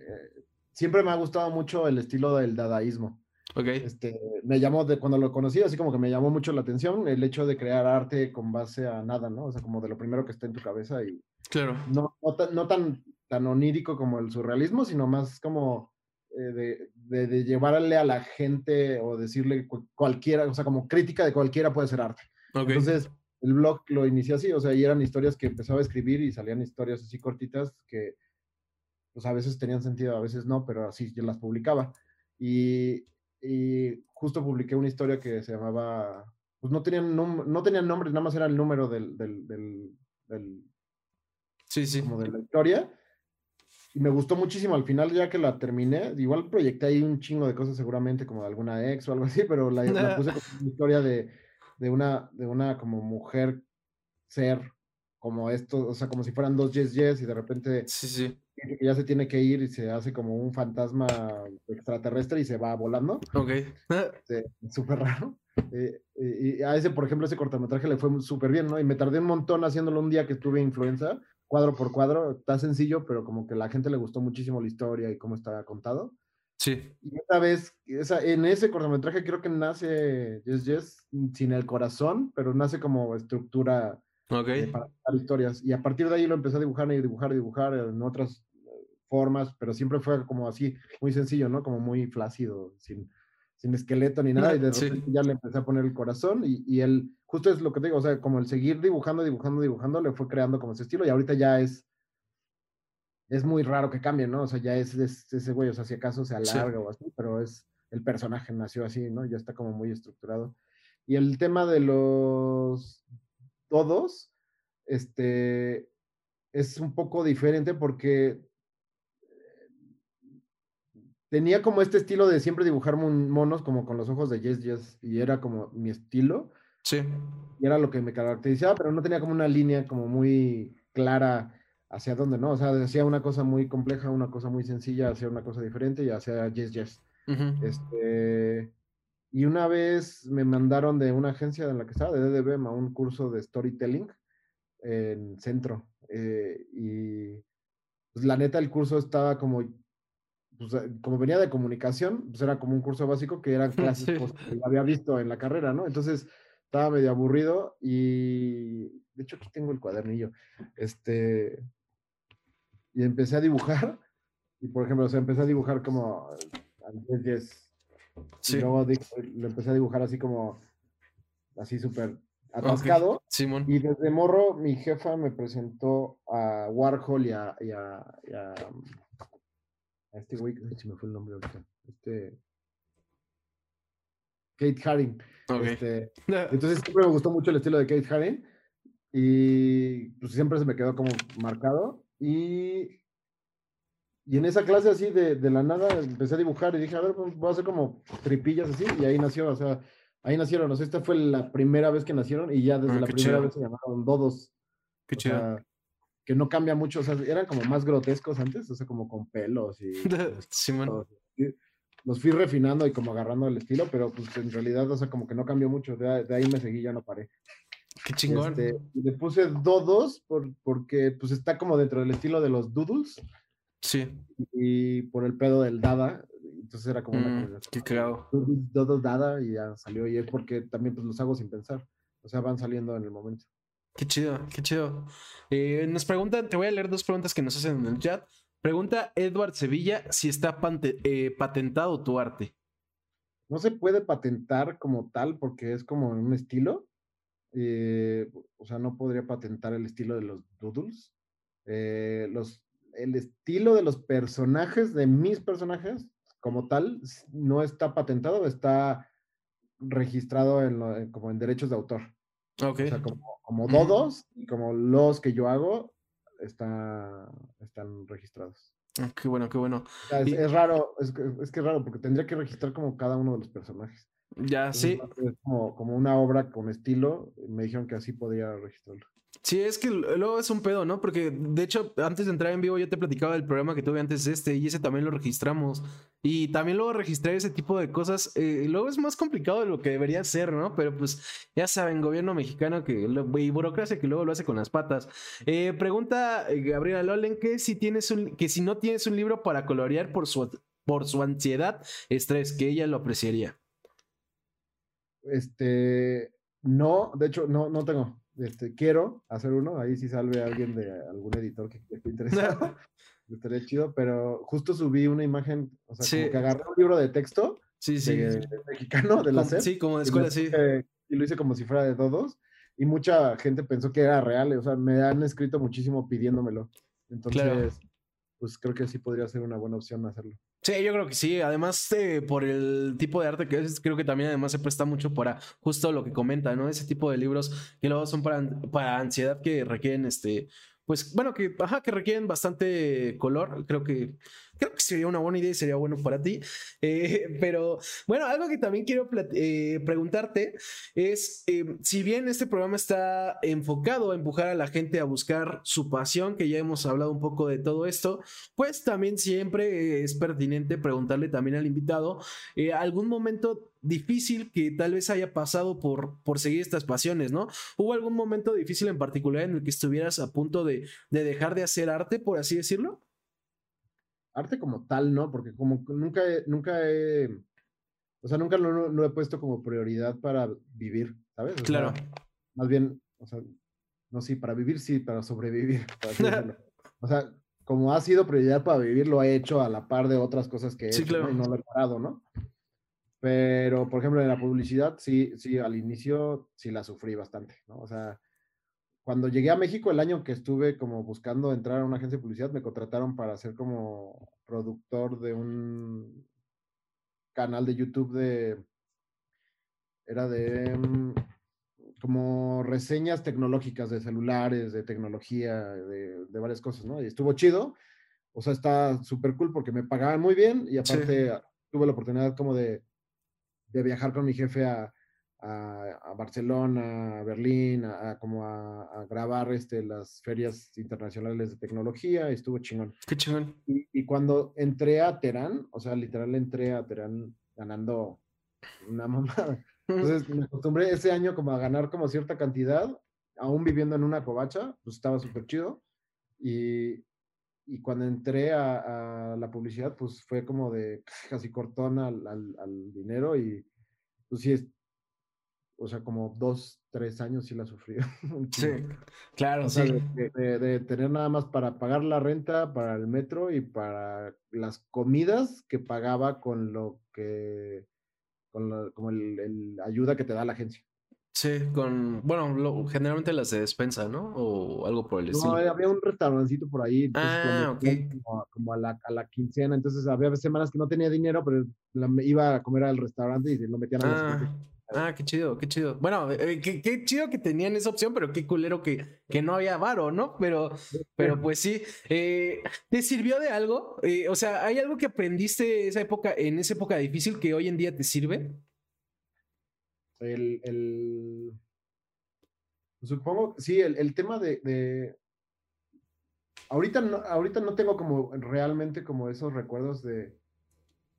siempre me ha gustado mucho el estilo del dadaísmo. Ok. Este, me llamó, de, cuando lo conocí, así como que me llamó mucho la atención el hecho de crear arte con base a nada, ¿no? O sea, como de lo primero que está en tu cabeza y... Claro. No, no, tan, tan onírico como el surrealismo, sino más como eh, de, de, llevarle a la gente o decirle cualquiera, o sea, como crítica de cualquiera puede ser arte. Okay. Entonces, el blog lo inicié así, o sea, y eran historias que empezaba a escribir y salían historias así cortitas que, pues a veces tenían sentido, a veces no, pero así yo las publicaba. Y, y justo publiqué una historia que se llamaba, pues no tenían, no tenían nombre, nada más era el número del, del, del, sí, sí. como de la historia. Y me gustó muchísimo al final, ya que la terminé. Igual proyecté ahí un chingo de cosas, seguramente como de alguna ex o algo así, pero la, la puse como una historia de de una, de una como mujer ser como esto, o sea, como si fueran dos yes yes y de repente sí, sí. ya se tiene que ir y se hace como un fantasma extraterrestre y se va volando. Ok. Súper raro. Eh, y a ese, por ejemplo, ese cortometraje le fue súper bien, ¿no? Y me tardé un montón haciéndolo un día que estuve influenza, cuadro por cuadro, está sencillo, pero como que a la gente le gustó muchísimo la historia y cómo está contado. Sí. Y esta vez, esa, en ese cortometraje creo que nace Yes Yes sin el corazón, pero nace como estructura okay. para historias. Y a partir de ahí lo empecé a dibujar y dibujar y dibujar en otras eh, formas, pero siempre fue como así, muy sencillo, ¿no? Como muy flácido, sin, sin esqueleto ni nada. Y de repente ya le empecé a poner el corazón y, y él, justo es lo que te digo, o sea, como el seguir dibujando, dibujando, dibujando, le fue creando como ese estilo y ahorita ya es es muy raro que cambie, ¿no? O sea, ya es, ese güey, o sea, si acaso se alarga o así, pero es el personaje nació así, ¿no? Ya está como muy estructurado. Y el tema de los todos, este, es un poco diferente porque tenía como este estilo de siempre dibujar monos como con los ojos de Yes Yes y era como mi estilo. Sí. Y era lo que me caracterizaba, pero no tenía como una línea como muy clara hacia dónde, ¿no? O sea, hacía una cosa muy compleja, una cosa muy sencilla, hacía una cosa diferente y hacía yes, yes. Este, y una vez me mandaron de una agencia en la que estaba, de DDB, a un curso de storytelling en centro. Eh, y pues la neta, el curso estaba como, pues, eh, como venía de comunicación, pues era como un curso básico que eran (laughs) clases que había visto en la carrera, ¿no? Entonces estaba medio aburrido y de hecho aquí tengo el cuadernillo. Este, y empecé a dibujar. Y por ejemplo, o sea, empecé a dibujar como al 10 Sí. Y luego lo empecé a dibujar así como, así súper atascado. Simón. Y desde morro, mi jefa me presentó a Warhol y a, y a, este güey, se me fue el nombre ahorita, este Kate Haring. Este, (laughs) entonces siempre me gustó mucho el estilo de Kate Haring y pues siempre se me quedó como marcado y y en esa clase así de, de, la nada empecé a dibujar y dije, a ver, pues, voy a hacer como tripillas así y ahí nació, o sea, ahí nacieron, o sea, esta fue la primera vez que nacieron y ya desde ah, la primera vez se llamaron Dodos. Qué chido. Que no cambia mucho, o sea, eran como más grotescos antes, o sea, como con pelos y... (laughs) sí, Los fui refinando y como agarrando el estilo, pero pues en realidad, o sea, como que no cambió mucho, de, ahí me seguí, ya no paré. Qué chingón. Este, le puse Dodos por, porque pues está como dentro del estilo de los Doodles. Sí. Y por el pedo del Dada, entonces era como una mm, Qué claro. Todo Dada y ya salió. Y es porque también pues los hago sin pensar. O sea, van saliendo en el momento. Qué chido, qué chido. Eh, nos preguntan, te voy a leer dos preguntas que nos hacen en el chat. Pregunta Edward Sevilla si está eh, patentado tu arte. No se puede patentar como tal porque es como un estilo. Eh, o sea, no podría patentar el estilo de los doodles. los el estilo de los personajes, de mis personajes, como tal, no está patentado, está registrado en como en derechos de autor. Ok. O sea, como, todos y como los que yo hago está, están registrados. Ah, qué bueno, qué bueno. es, raro, es, es, que es raro, porque tendría que registrar como cada uno de los personajes. Ya, sí. Es como, como una obra con estilo, me dijeron que así podía registrarlo. Sí, es que luego es un pedo, ¿no? Porque de hecho, antes de entrar en vivo, yo te platicaba del programa que tuve antes de este y ese también lo registramos. Y también luego registrar ese tipo de cosas, eh, luego es más complicado de lo que debería ser, ¿no? Pero pues ya saben, gobierno mexicano que, y burocracia que luego lo hace con las patas. Eh, pregunta eh, Gabriela Lolen que si, tienes un, que si no tienes un libro para colorear por su, por su ansiedad, estrés, que ella lo apreciaría. Este, no, de hecho, no, no tengo. Este, quiero hacer uno, ahí si salve alguien de algún editor que esté interesado. (laughs) (laughs) Estaría chido, pero justo subí una imagen, o sea, como que agarré un libro de texto sí, sí. mexicano de la SEP. Sí, como de escuela, sí. y lo hice como si fuera de todos. Y mucha gente pensó que era real, o sea, me han escrito muchísimo pidiéndomelo. Entonces, pues creo que sí podría ser una buena opción hacerlo. Sí, yo creo que sí. Además, eh, por el tipo de arte que es, creo que también además se presta mucho para justo lo que comenta, ¿no? Ese tipo de libros que luego son para, para ansiedad que requieren este. Pues bueno, que, ajá, que requieren bastante color. Creo que creo que sería una buena idea y sería bueno para ti. Eh, pero bueno, algo que también quiero eh, preguntarte es, eh, si bien este programa está enfocado a empujar a la gente a buscar su pasión, que ya hemos hablado un poco de todo esto, pues también siempre es pertinente preguntarle también al invitado algún momento difícil que tal vez haya pasado por, por seguir estas pasiones, ¿no? ¿Hubo algún momento difícil en particular en el que estuvieras a punto de, de dejar de hacer arte, por así decirlo? Arte como tal, ¿no? Porque como nunca he, nunca he, o sea, nunca lo, he puesto como prioridad para vivir, ¿sabes? claro. más bien, o sea, no, sí, para vivir sí, para sobrevivir. (laughs) (laughs) o sea, como ha sido prioridad para vivir, lo he hecho a la par de otras cosas que he hecho y no lo he parado, ¿no? Pero, por ejemplo, en la publicidad, sí, sí, al inicio sí la sufrí bastante, ¿no? O sea, cuando llegué a México, el año que estuve como buscando entrar a una agencia de publicidad, me contrataron para ser como productor de un canal de YouTube de, era de mm, como reseñas tecnológicas de celulares, de tecnología, de, varias cosas, ¿no? Y estuvo chido. O sea, está súper cool porque me pagaban muy bien y aparte tuve la oportunidad como de, de viajar con mi jefe a, a, Barcelona, a Berlín, a, como a, grabar este, las ferias internacionales de tecnología, y estuvo chingón. Qué chingón. Y, cuando entré a Terán, o sea, literal entré a Terán ganando una (laughs) mamada. Entonces me acostumbré ese año como a ganar como cierta cantidad, aún viviendo en una covacha, pues estaba súper chido. Y, y cuando entré a, la publicidad, pues fue como de casi cortón al, al, al dinero y pues sí, o sea, como dos, tres años sí la sufrí. (laughs) sí, claro, sí. De, tener nada más para pagar la renta, para el metro y para las comidas que pagaba con lo que, con la, como el, ayuda que te da la agencia. Sí, con, bueno, generalmente las de despensa, ¿no? O algo por el estilo. No, había un restaurancito por ahí. Ah, ok. Como, a, la, a, la, quincena, entonces había semanas que no tenía dinero, pero iba a comer al restaurante y lo metían a ah, ah, qué chido, qué chido. Bueno, eh, qué, chido que tenían esa opción, pero qué culero que, que no había varo, ¿no? Pero, pero pues sí. Eh, ¿Te sirvió de algo? Eh, o sea, ¿hay algo que aprendiste esa época, en esa época difícil que hoy en día te sirve? El, el supongo, sí, el, el tema de, de, ahorita no, ahorita no tengo como realmente como esos recuerdos de,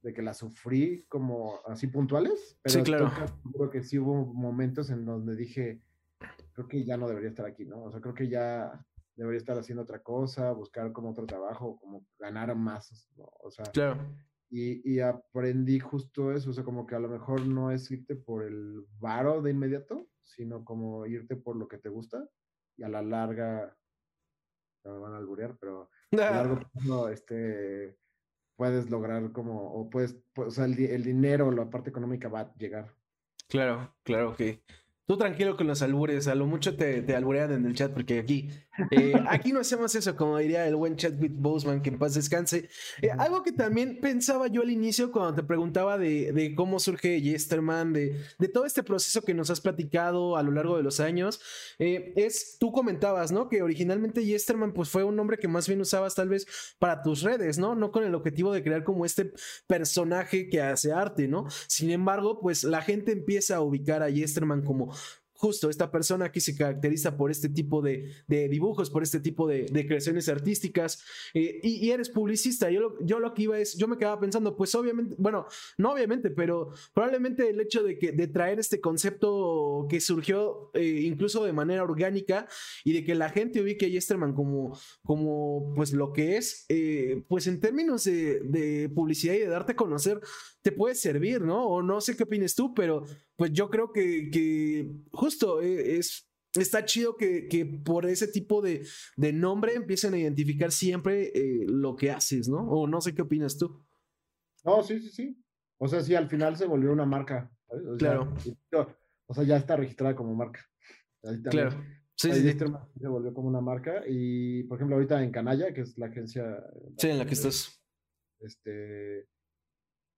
de que la sufrí como así puntuales, pero sí, claro. creo que sí hubo momentos en donde dije, creo que ya no debería estar aquí, ¿no? O sea, creo que ya debería estar haciendo otra cosa, buscar como otro trabajo, como ganar más, ¿no? O sea, claro. Y, aprendí justo eso, o sea, como que a lo mejor no es irte por el varo de inmediato, sino como irte por lo que te gusta y a la larga, me van a alburear, pero a la (laughs) largo plazo, este, puedes lograr como, o puedes, o sea, el, el dinero, la parte económica va a llegar. Claro, claro que Tú tranquilo con los albures, a lo mucho te, te alburean en el chat, porque aquí, eh, (laughs) aquí no hacemos eso, como diría el buen chat with Boseman, que en paz descanse. Eh, algo que también pensaba yo al inicio cuando te preguntaba de, de cómo surge Yesterman, de, de, todo este proceso que nos has platicado a lo largo de los años, eh, es, tú comentabas, ¿no? Que originalmente Yesterman pues fue un nombre que más bien usabas tal vez para tus redes, ¿no? No con el objetivo de crear como este personaje que hace arte, ¿no? Sin embargo, pues la gente empieza a ubicar a Yesterman como justo esta persona que se caracteriza por este tipo de, dibujos, por este tipo de, creaciones artísticas, eh, y, eres publicista. Yo lo, yo lo que iba es, yo me quedaba pensando, pues obviamente, bueno, no obviamente, pero probablemente el hecho de, que, de traer este concepto que surgió eh, incluso de manera orgánica y de que la gente ubique a Yesterman como, como pues lo que es, eh, pues en términos de, de publicidad y de darte a conocer, te puede servir, ¿no? O no sé qué opinas tú, pero pues yo creo que, justo eh, es, está chido que, por ese tipo de, nombre empiecen a identificar siempre eh, lo que haces, ¿no? O no sé qué opinas tú. No, sí, sí, sí. O sea, sí, al final se volvió una marca. claro. o sea, ya está registrada como marca. claro. Sí, sí, Se volvió como una marca. Y, por ejemplo, ahorita en Canalla, que es la agencia. Sí, en la que estás. Este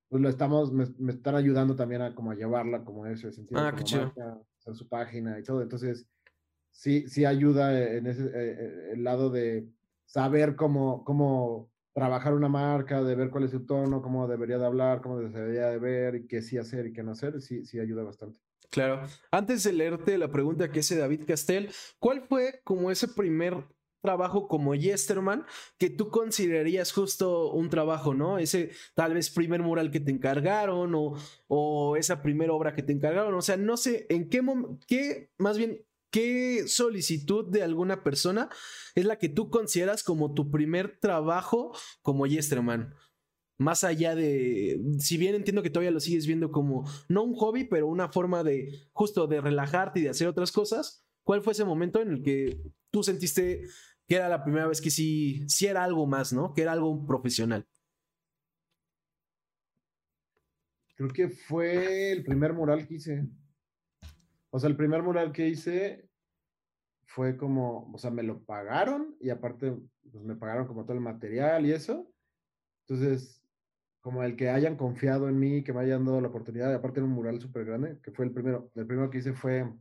pues lo estamos, me, están ayudando también a como a llevarla como ese sentido. Ah, qué chido. su página y todo. Entonces, sí, sí ayuda en ese eh, eh, el lado de saber cómo, cómo trabajar una marca, de ver cuál es su tono, cómo debería de hablar, cómo debería de ver y qué sí hacer y qué no hacer, sí, sí ayuda bastante. Claro. Antes de leerte la pregunta que hace David Castel, ¿cuál fue como ese primer trabajo como Yesterman que tú considerarías justo un trabajo, ¿no? Ese tal vez primer mural que te encargaron o, o esa primera obra que te encargaron, o sea, no sé en qué momento, qué, más bien, qué solicitud de alguna persona es la que tú consideras como tu primer trabajo como Yesterman. Más allá de, si bien entiendo que todavía lo sigues viendo como, no un hobby, pero una forma de justo de relajarte y de hacer otras cosas, ¿cuál fue ese momento en el que tú sentiste que era la primera vez que sí, sí era algo más, ¿no? Que era algo profesional. Creo que fue el primer mural que hice. O sea, el primer mural que hice fue como, o sea, me lo pagaron y aparte, pues me pagaron como todo el material y eso. Entonces, como el que hayan confiado en mí, que me hayan dado la oportunidad, aparte era un mural súper grande, que fue el primero, el primero que hice fue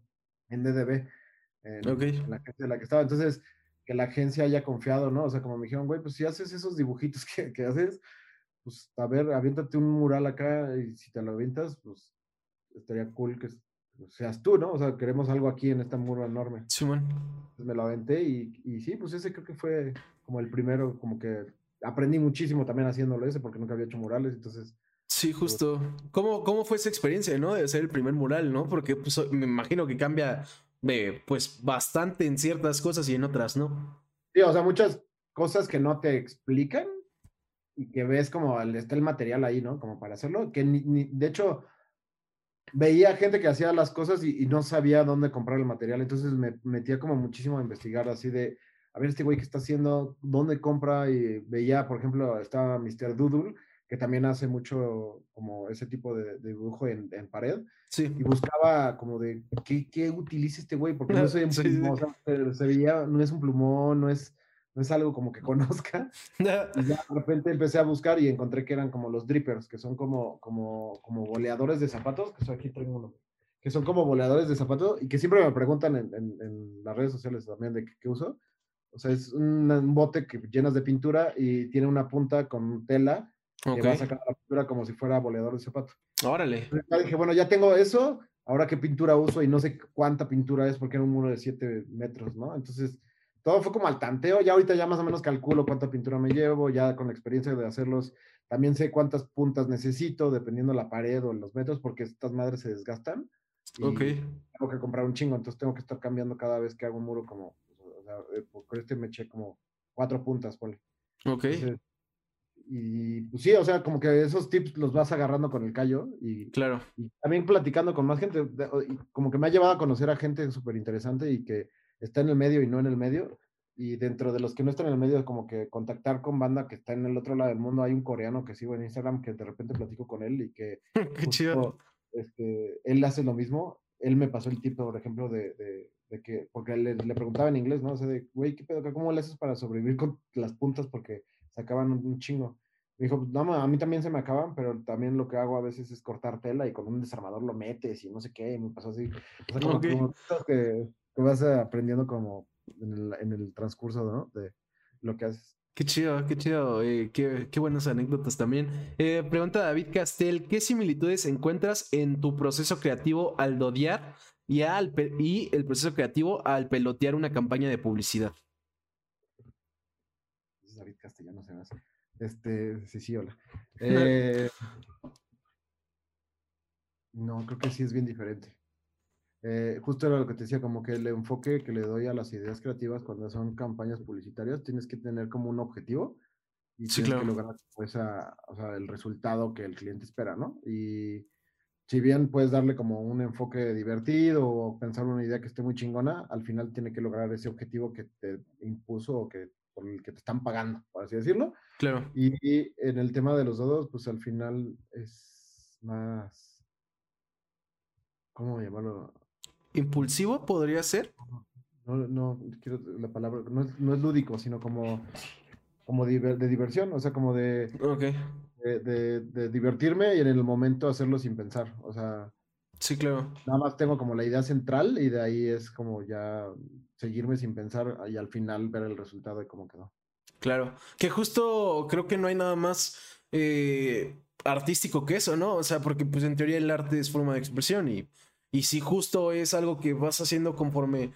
en DDB, en, la gente de la que estaba. Entonces, que la agencia haya confiado, ¿no? O sea, como me dijeron, güey, pues si haces esos dibujitos (laughs) que, que haces, pues a ver, aviéntate un mural acá y si te lo avientas, pues estaría cool que seas tú, ¿no? O sea, queremos algo aquí en esta muro enorme. Sí, man. Entonces me lo aventé y, y, sí, pues ese creo que fue como el primero, como que aprendí muchísimo también haciéndolo ese porque nunca había hecho murales, entonces... Sí, pues justo. ¿Cómo, ¿Cómo fue esa experiencia, no? De hacer el primer mural, ¿no? Porque pues, me imagino que cambia pues bastante en ciertas cosas y en otras no. Sí, o sea, muchas cosas que no te explican y que ves como está el material ahí, ¿no? Como para hacerlo, que de hecho veía gente que hacía las cosas y, no sabía dónde comprar el material, entonces me metía como muchísimo a investigar así de, a ver este güey qué está haciendo, dónde compra y veía, por ejemplo, estaba Mr. Doodle que también hace mucho como ese tipo de, dibujo en, en, pared. Sí. Y buscaba como de, ¿qué, qué utiliza este güey? Porque no soy un plumón, se veía, no es un plumón, no es, no es algo como que conozca. (laughs) y ya de repente empecé a buscar y encontré que eran como los drippers, que son como, como, como boleadores de zapatos, que aquí tengo uno, que son como boleadores de zapatos y que siempre me preguntan en, en, las redes sociales también de qué, uso. O sea, es un, bote que llenas de pintura y tiene una punta con tela que va a sacar la pintura como si fuera boleador de zapato. Órale. Ya dije, bueno, ya tengo eso, ahora qué pintura uso y no sé cuánta pintura es porque era un muro de 7 metros, ¿no? Entonces, todo fue como al tanteo, ya ahorita ya más o menos calculo cuánta pintura me llevo, ya con la experiencia de hacerlos, también sé cuántas puntas necesito, dependiendo la pared o los metros, porque estas madres se desgastan. ok. Tengo que comprar un chingo, entonces tengo que estar cambiando cada vez que hago un muro como, o sea, eh, por este me eché como cuatro puntas, ponle. Ok. Y pues sí, o sea, como que esos tips los vas agarrando con el callo y, claro. y también platicando con más gente, como que me ha llevado a conocer a gente súper interesante y que está en el medio y no en el medio. Y dentro de los que no están en el medio, como que contactar con banda que está en el otro lado del mundo. Hay un coreano que sigo en Instagram que de repente platico con él y que. (laughs) Qué chido. Este, él hace lo mismo. Él me pasó el tipo, por ejemplo, de, de, de que, porque le, le, preguntaba en inglés, ¿no? O sea, de, güey, ¿qué pedo? ¿Cómo le haces para sobrevivir con las puntas? Porque se acaban un, chingo. Me dijo, no, a mí también se me acaban, pero también lo que hago a veces es cortar tela y con un desarmador lo metes y no sé qué. Y me pasó así. O sea, como, como que que vas aprendiendo como en el, transcurso, ¿no? De lo que haces. Qué chido, qué chido, eh, qué, buenas anécdotas también. Eh, pregunta David Castel, ¿qué similitudes encuentras en tu proceso creativo al dodear y, al, y el proceso creativo al pelotear una campaña de publicidad? David Castellano se hace. Este, sí, sí, hola. (laughs) Eh, no, creo que sí es bien diferente. Eh, justo era lo que te decía, como que el enfoque que le doy a las ideas creativas cuando son campañas publicitarias, tienes que tener como un objetivo y tienes que lograr pues, o sea, el resultado que el cliente espera, ¿no? Y si bien puedes darle como un enfoque divertido o pensar una idea que esté muy chingona, al final tiene que lograr ese objetivo que te impuso o que por el que te están pagando, por así decirlo. Claro. Y, y en el tema de los dados, pues al final es más, ¿cómo llamarlo? impulsivo podría ser. No, no, quiero la palabra, no es, no es lúdico, sino como, como de diversión, o sea, como de, de, de, divertirme y en el momento hacerlo sin pensar, o sea. Sí, claro. Nada más tengo como la idea central y de ahí es como ya seguirme sin pensar y al final ver el resultado de cómo quedó. Claro, que justo creo que no hay nada más eh, artístico que eso, ¿no? O sea, porque pues en teoría el arte es forma de expresión y y si justo es algo que vas haciendo conforme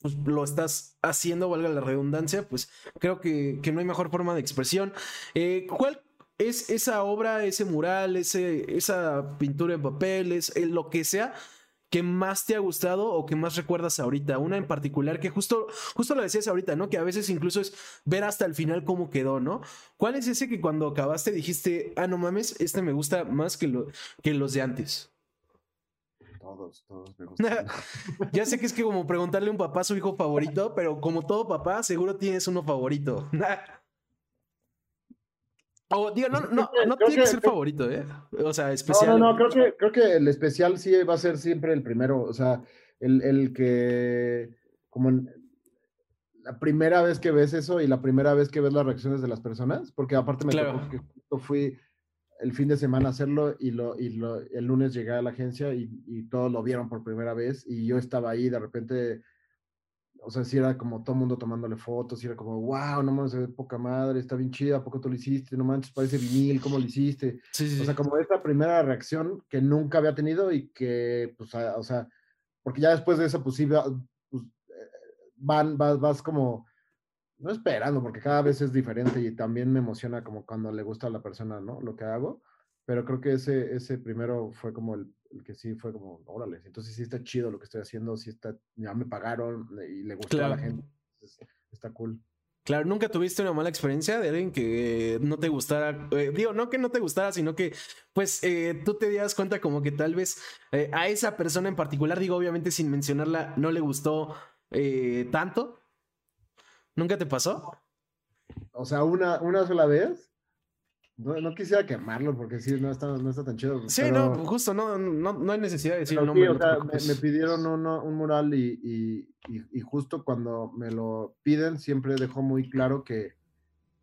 pues, lo estás haciendo, valga la redundancia, pues creo que, no hay mejor forma de expresión. Eh, ¿Cuál es esa obra, ese mural, ese, esa pintura en papeles, lo que sea? Que más te ha gustado o que más recuerdas ahorita? Una en particular que justo, justo lo decías ahorita, ¿no? Que a veces incluso es ver hasta el final cómo quedó, ¿no? ¿Cuál es ese que cuando acabaste dijiste, ah, no mames, este me gusta más que, lo, que los de antes? Todos, todos me (laughs) gustan. ya sé (laughs) que es que como preguntarle a un papá a su hijo favorito, pero como todo papá, seguro tienes uno favorito. (laughs) o digo, no, no, no tiene que, ser favorito, ¿eh? O sea, especial. No, no, no, creo que, creo que el especial sí va a ser siempre el primero. O sea, el, el que como la primera vez que ves eso y la primera vez que ves las reacciones de las personas, porque aparte me claro. tocó que fui el fin de semana hacerlo y, lo, y lo, el lunes llegué a la agencia y, y, todos lo vieron por primera vez y yo estaba ahí de repente, o sea, si era como todo mundo tomándole fotos, y era como, wow, no mames, ve poca madre, está bien chida, ¿a poco tú lo hiciste? No manches, parece vinil, ¿cómo lo hiciste? O sea, como esta primera reacción que nunca había tenido y que, pues, o sea, porque ya después de eso, pues sí, pues, eh, van, vas, vas como no esperando, porque cada vez es diferente y también me emociona como cuando le gusta a la persona, ¿no? Lo que hago, pero creo que ese, ese primero fue como el, que sí fue como, órale, entonces sí está chido lo que estoy haciendo, sí está, ya me pagaron y le gustó a la gente, está cool. Claro, nunca tuviste una mala experiencia de alguien que no te gustara. Eh, digo, no que no te gustara, sino que pues eh, tú te dieras cuenta como que tal vez eh, a esa persona en particular, digo, obviamente sin mencionarla, no le gustó tanto. ¿Nunca te pasó? O sea, una, una sola vez. No, quisiera quemarlo porque sí, no está, no está tan chido. Sí, no, justo, no, no, no hay necesidad de decir nombre. me, pidieron un mural y, y, justo cuando me lo piden siempre dejo muy claro que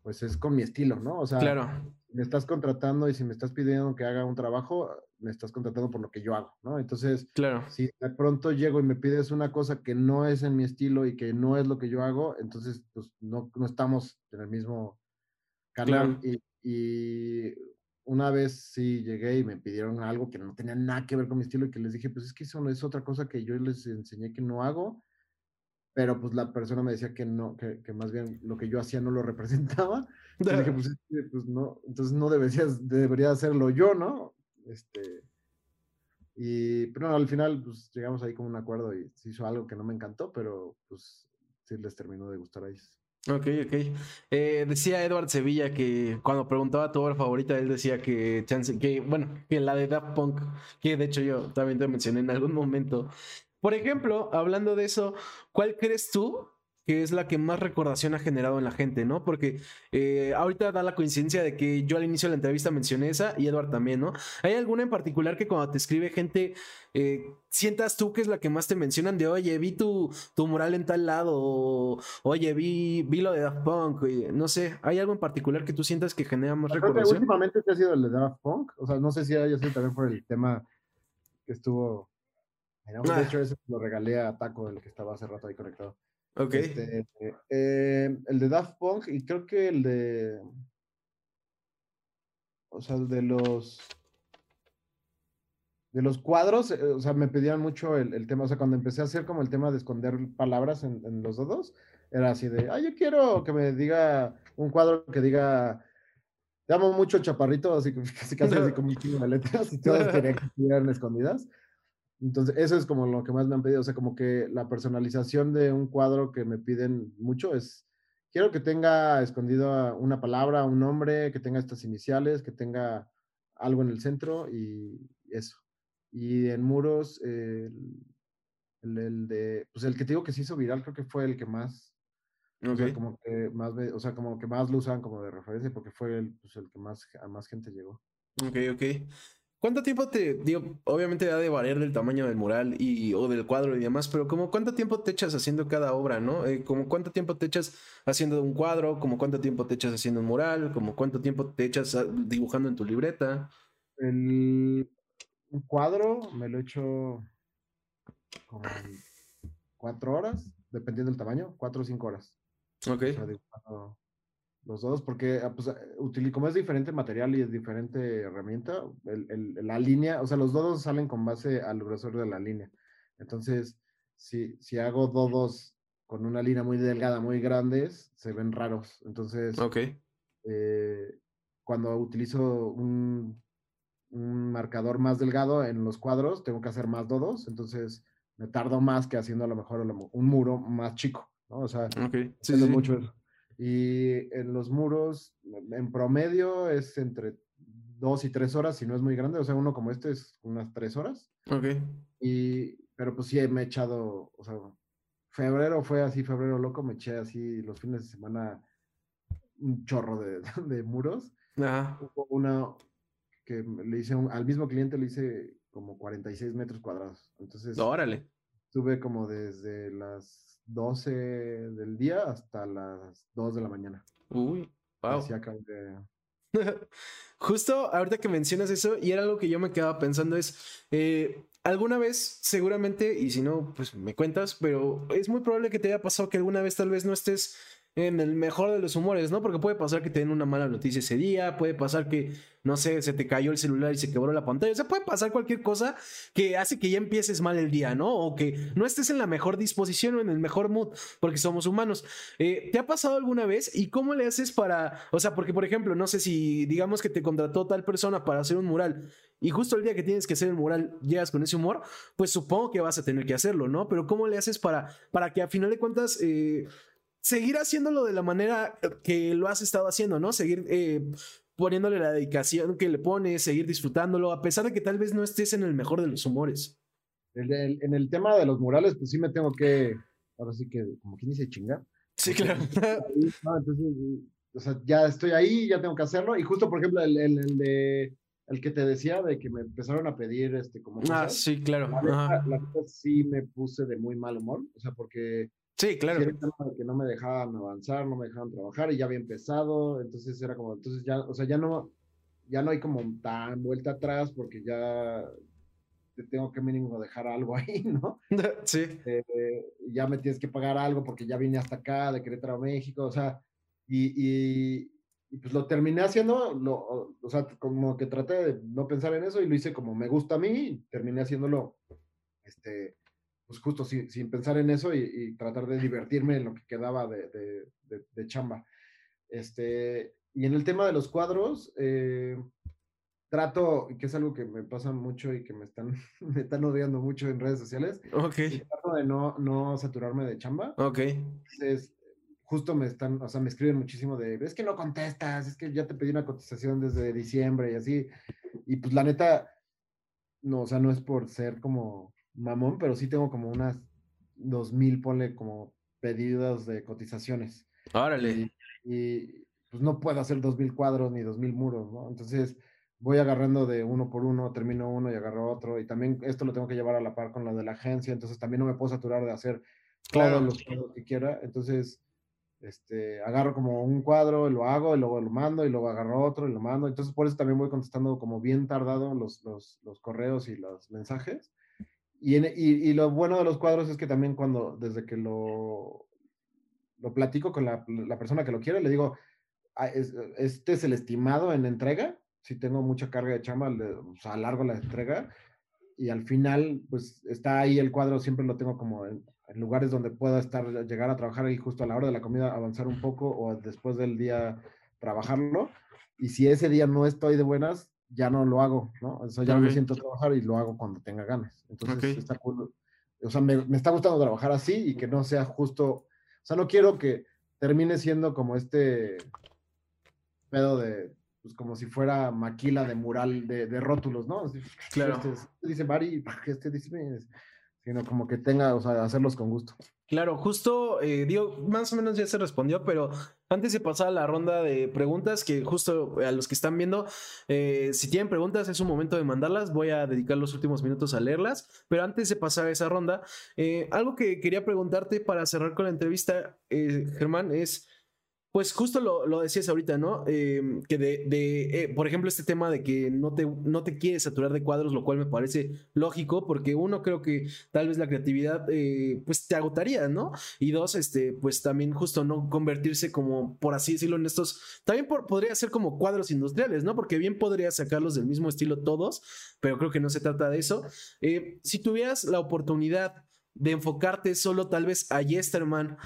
pues es con mi estilo, ¿no? O sea, claro. me estás contratando y si me estás pidiendo que haga un trabajo, me estás contratando por lo que yo hago, ¿no? Entonces, claro. si de pronto llego y me pides una cosa que no es en mi estilo y que no es lo que yo hago, entonces pues no, no estamos en el mismo canal y y una vez sí llegué y me pidieron algo que no tenía nada que ver con mi estilo y que les dije, pues es que eso no es otra cosa que yo les enseñé que no hago, pero pues la persona me decía que no, que, que más bien lo que yo hacía no lo (laughs) representaba. Y dije, (laughs) pues, pues, no, entonces no deberías, debería hacerlo yo, ¿no? Este, y, pero al final, pues llegamos ahí con un acuerdo y se hizo algo que no me encantó, pero pues sí les terminó de gustar a ellos. Ok, ok. Eh, decía Edward Sevilla que cuando preguntaba tu obra favorita, él decía que, chance, que, bueno, que la de Daft Punk, que de hecho yo también te mencioné en algún momento. Por ejemplo, hablando de eso, ¿cuál crees tú que es la que más recordación ha generado en la gente, ¿no? Porque eh, ahorita da la coincidencia de que yo al inicio de la entrevista mencioné esa y Edward también, ¿no? ¿Hay alguna en particular que cuando te escribe gente eh, sientas tú que es la que más te mencionan de, oye, vi tu, tu mural en tal lado, o oye, vi, vi lo de Daft Punk, no sé, ¿hay algo en particular que tú sientas que genera más recordación? últimamente te ha sido el de Daft Punk, o sea, no sé si haya sido también por el tema que estuvo... De ah. hecho, ese lo regalé a Taco, el que estaba hace rato ahí conectado. Ok. Este, eh, el de Daft Punk y creo que el de. O sea, el de los. De los cuadros, eh, o sea, me pedían mucho el, tema, o sea, cuando empecé a hacer como el tema de esconder palabras en, los dos, era así de, ah, yo quiero que me diga un cuadro que diga, te amo mucho chaparrito, así que (laughs) casi casi así como un chingo de letras y (laughs) todas querían que estuvieran escondidas. Entonces, eso es como lo que más me han pedido, o sea, como que la personalización de un cuadro que me piden mucho es, quiero que tenga escondido una palabra, un nombre, que tenga estas iniciales, que tenga algo en el centro y eso. Y en muros, el, de, pues el que te digo que se hizo viral, creo que fue el que más, o sea, como que más, o sea, como que más lo usaban como de referencia porque fue el, pues el que más, a más gente llegó. Ok, ok. ¿Cuánto tiempo te, digo, obviamente ha de variar del tamaño del mural y, o del cuadro y demás, pero como cuánto tiempo te echas haciendo cada obra, ¿no? Eh, como cuánto tiempo te echas haciendo un cuadro, como cuánto tiempo te echas haciendo un mural, como cuánto tiempo te echas ah, dibujando en tu libreta. El un cuadro me lo echo como cuatro horas, dependiendo del tamaño, cuatro o cinco horas. Ok los dos, porque ah, pues, eh, como es diferente material y es diferente herramienta, el, la línea, o sea, los dodos salen con base al grosor de la línea. Entonces, si, si hago dodos con una línea muy delgada, muy grandes, se ven raros. Entonces, okay. Eh, cuando utilizo un, un, marcador más delgado en los cuadros, tengo que hacer más dodos, entonces me tardo más que haciendo a lo mejor un muro más chico, ¿no? O sea, okay. sí, mucho eso. Y en los muros, en promedio, es entre dos y tres horas, si no es muy grande. O sea, uno como este es unas tres horas. Ok. Y, pero pues sí, me he echado, o sea, febrero fue así, febrero loco, me eché así los fines de semana un chorro de, (laughs) de muros. Ajá. Hubo una que le hice al mismo cliente, le hice como 46 metros cuadrados. Entonces, órale. Tuve como desde las 12 del día hasta las 2 de la mañana. Uy, wow. (laughs) Justo ahorita que mencionas eso, y era algo que yo me quedaba pensando, es, eh, alguna vez, seguramente, y si no, pues me cuentas, pero es muy probable que te haya pasado que alguna vez tal vez no estés en el mejor de los humores, ¿no? Porque puede pasar que te den una mala noticia ese día, puede pasar que, no sé, se te cayó el celular y se quebró la pantalla, o sea, puede pasar cualquier cosa que hace que ya empieces mal el día, ¿no? O que no estés en la mejor disposición o en el mejor mood, porque somos humanos. Eh, ¿Te ha pasado alguna vez? ¿Y cómo le haces para, o sea, porque por ejemplo, no sé si digamos que te contrató tal persona para hacer un mural y justo el día que tienes que hacer el mural llegas con ese humor, pues supongo que vas a tener que hacerlo, ¿no? Pero ¿cómo le haces para, para que a final de cuentas... Eh, seguir haciéndolo de la manera que lo has estado haciendo, ¿no? Seguir eh, poniéndole la dedicación que le pones, seguir disfrutándolo, a pesar de que tal vez no estés en el mejor de los humores. En el, tema de los murales, pues sí me tengo que, ahora sí que, como quien dice, chingar. Sí, claro. entonces, o sea, ya estoy ahí, ya tengo que hacerlo. Y justo, por ejemplo, el, el, el de el que te decía de que me empezaron a pedir este como ah sí claro la la sí me puse de muy mal humor o sea porque sí claro que no me dejaban avanzar no me dejaban trabajar y ya había empezado entonces era como entonces ya o sea ya no ya no hay como tan vuelta atrás porque ya te tengo que mínimo dejar algo (laughs) ahí, ¿no? (laughs) Sí. Eh, ya me tienes que pagar algo porque ya vine hasta acá, de Querétaro a México, o sea, y, y, pues lo terminé haciendo, lo, o sea, como que traté de no pensar en eso y lo hice como me gusta a mí, terminé haciéndolo, este, pues justo sin, sin pensar en eso y, tratar de divertirme en lo que quedaba de, de, de chamba. Este, y en el tema de los cuadros, eh, trato, que es algo que me pasa mucho y que me están, (laughs) me están odiando mucho en redes sociales. Ok. Trato de no, no saturarme de chamba. Ok. Entonces, justo me están, o sea, me escriben muchísimo de, es que no contestas, es que ya te pedí una cotización desde diciembre y así. Y pues la neta, no, o sea, no es por ser como mamón, pero sí tengo como unas dos mil, ponle como pedidos de cotizaciones. Órale. y, pues no puedo hacer dos mil cuadros ni dos mil muros, ¿no? Entonces voy agarrando de uno por uno, termino uno y agarro otro, y también esto lo tengo que llevar a la par con lo de la agencia, entonces también no me puedo saturar de hacer todos los cuadros que quiera, entonces este, agarro como un cuadro, lo hago, y luego lo mando, y luego agarro otro y lo mando, entonces por eso también voy contestando como bien tardado los, los, los correos y los mensajes. Y, y, y, lo bueno de los cuadros es que también cuando, desde que lo, lo platico con la, la persona que lo quiere, le digo, este es el estimado en entrega. Si tengo mucha carga de chamba, le, o sea, alargo la entrega y al final, pues está ahí el cuadro, siempre lo tengo como en, lugares donde pueda estar, llegar a trabajar y justo a la hora de la comida avanzar un poco o después del día trabajarlo. Y si ese día no estoy de buenas, ya no lo hago, ¿no? O sea, ya no me siento a trabajar y lo hago cuando tenga ganas. Entonces, está cool. O sea, me, me, está gustando trabajar así y que no sea justo, o sea, no quiero que termine siendo como este, pedo de, pues como si fuera maquila de mural de, de rótulos, ¿no? claro. Este, dice Bari, (laughs) este dice, sino como que tenga, o sea, hacerlos con gusto. Claro, justo, eh, digo, más o menos ya se respondió, pero antes de pasar a la ronda de preguntas, que justo a los que están viendo, eh, si tienen preguntas es un momento de mandarlas, voy a dedicar los últimos minutos a leerlas, pero antes de pasar a esa ronda, eh, algo que quería preguntarte para cerrar con la entrevista, Germán, es... Pues justo lo, lo decías ahorita, ¿no? Em, que de, de eh, por ejemplo, este tema de que no te, no te quieres saturar de cuadros, lo cual me parece lógico, porque uno, creo que tal vez la creatividad, eh, pues te agotaría, ¿no? Y dos, este, pues también justo no convertirse como, por así decirlo, en estos, también podría ser como cuadros industriales, ¿no? Porque bien podría sacarlos del mismo estilo todos, pero creo que no se trata de eso. Eh, si tuvieras la oportunidad de enfocarte solo tal vez a Yesterman,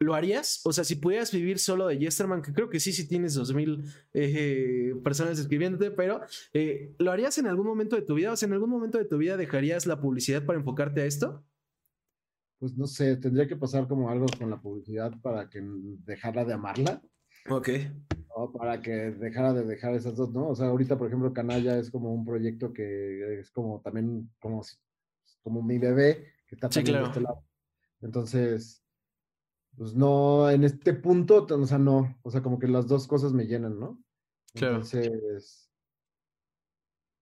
¿Lo harías? O sea, si pudieras vivir solo de Yesterman, que creo que sí, sí tienes dos mil eh, personas escribiéndote, pero eh, ¿lo harías en algún momento de tu vida? O sea, ¿en algún momento de tu vida dejarías la publicidad para enfocarte a esto? Pues no sé, tendría que pasar como algo con la publicidad para que dejara de amarla. Ok. O para que dejara de dejar esas dos, ¿no? O sea, ahorita, por ejemplo, Canalla es como un proyecto que es como también como, como mi bebé que está también de este lado. Entonces, pues no, en este punto, o sea, no, o sea, como que las dos cosas me llenan, ¿no? Claro. Entonces,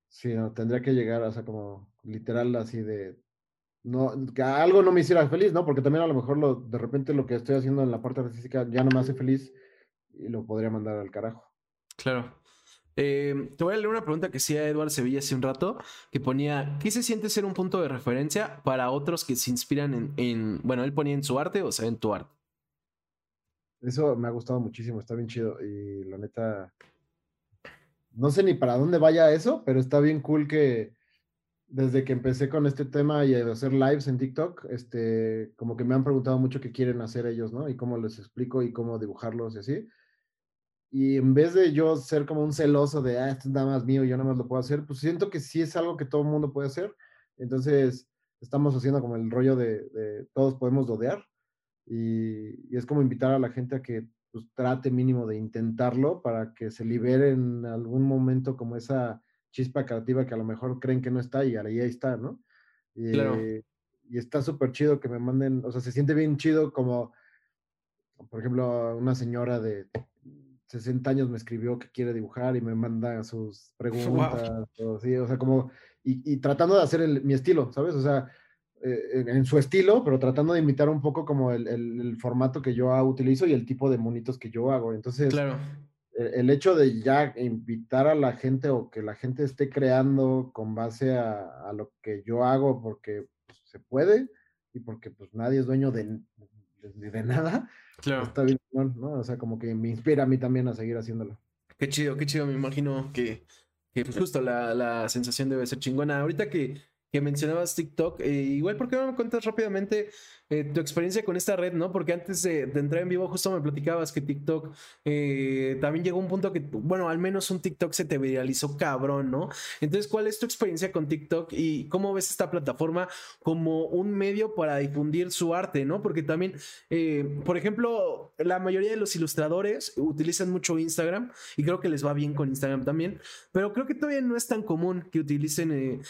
sí, no, tendría que llegar, o sea, como literal así de, no, que algo no me hiciera feliz, ¿no? Porque también a lo mejor lo, de repente lo que estoy haciendo en la parte artística ya no me hace feliz y lo podría mandar al carajo. Claro. Eh, te voy a leer una pregunta que hacía Eduardo Sevilla hace un rato, que ponía, ¿qué se siente ser un punto de referencia para otros que se inspiran en, en, bueno, él ponía en su arte, o sea, en tu arte? Eso me ha gustado muchísimo, está bien chido. Y la neta, no sé ni para dónde vaya eso, pero está bien cool que desde que empecé con este tema y hacer lives en TikTok, este, como que me han preguntado mucho qué quieren hacer ellos, ¿no? Y cómo les explico y cómo dibujarlos y así. Y en vez de yo ser como un celoso de, ah, esto es nada más mío, yo nada más lo puedo hacer, pues siento que sí es algo que todo el mundo puede hacer. Entonces, estamos haciendo como el rollo de, de todos podemos dodear y, es como invitar a la gente a que pues, trate mínimo de intentarlo para que se libere en algún momento como esa chispa creativa que a lo mejor creen que no está y ahí está, ¿no? Y, y está súper chido que me manden, o sea, se siente bien chido como, por ejemplo, una señora de 60 años me escribió que quiere dibujar y me manda sus (laughs) preguntas, o, sea, como, y, tratando de hacer mi estilo, ¿sabes? O sea, eh, en, su estilo, pero tratando de imitar un poco como el, formato que yo utilizo y el tipo de monitos que yo hago. Entonces, claro. E, el, hecho de ya invitar a la gente o que la gente esté creando con base a, lo que yo hago, porque pues, se puede y porque pues nadie es dueño de, de, nada, claro. está bien, ¿no? O sea, como que me inspira a mí también a seguir haciéndolo. Qué chido, qué chido, me imagino que, que pues, justo la, la sensación debe ser chingona. Ahorita que que mencionabas TikTok, eh, igual, ¿por qué no me cuentas rápidamente eh, tu experiencia con esta red, ¿no? Porque antes de, entrar en vivo justo me platicabas que TikTok eh, también llegó un punto que, bueno, al menos un TikTok se te viralizó cabrón, ¿no? Entonces, ¿cuál es tu experiencia con TikTok y cómo ves esta plataforma como un medio para difundir su arte, ¿no? Porque también, eh, por ejemplo, la mayoría de los ilustradores utilizan mucho Instagram y creo que les va bien con Instagram también, pero creo que todavía no es tan común que utilicen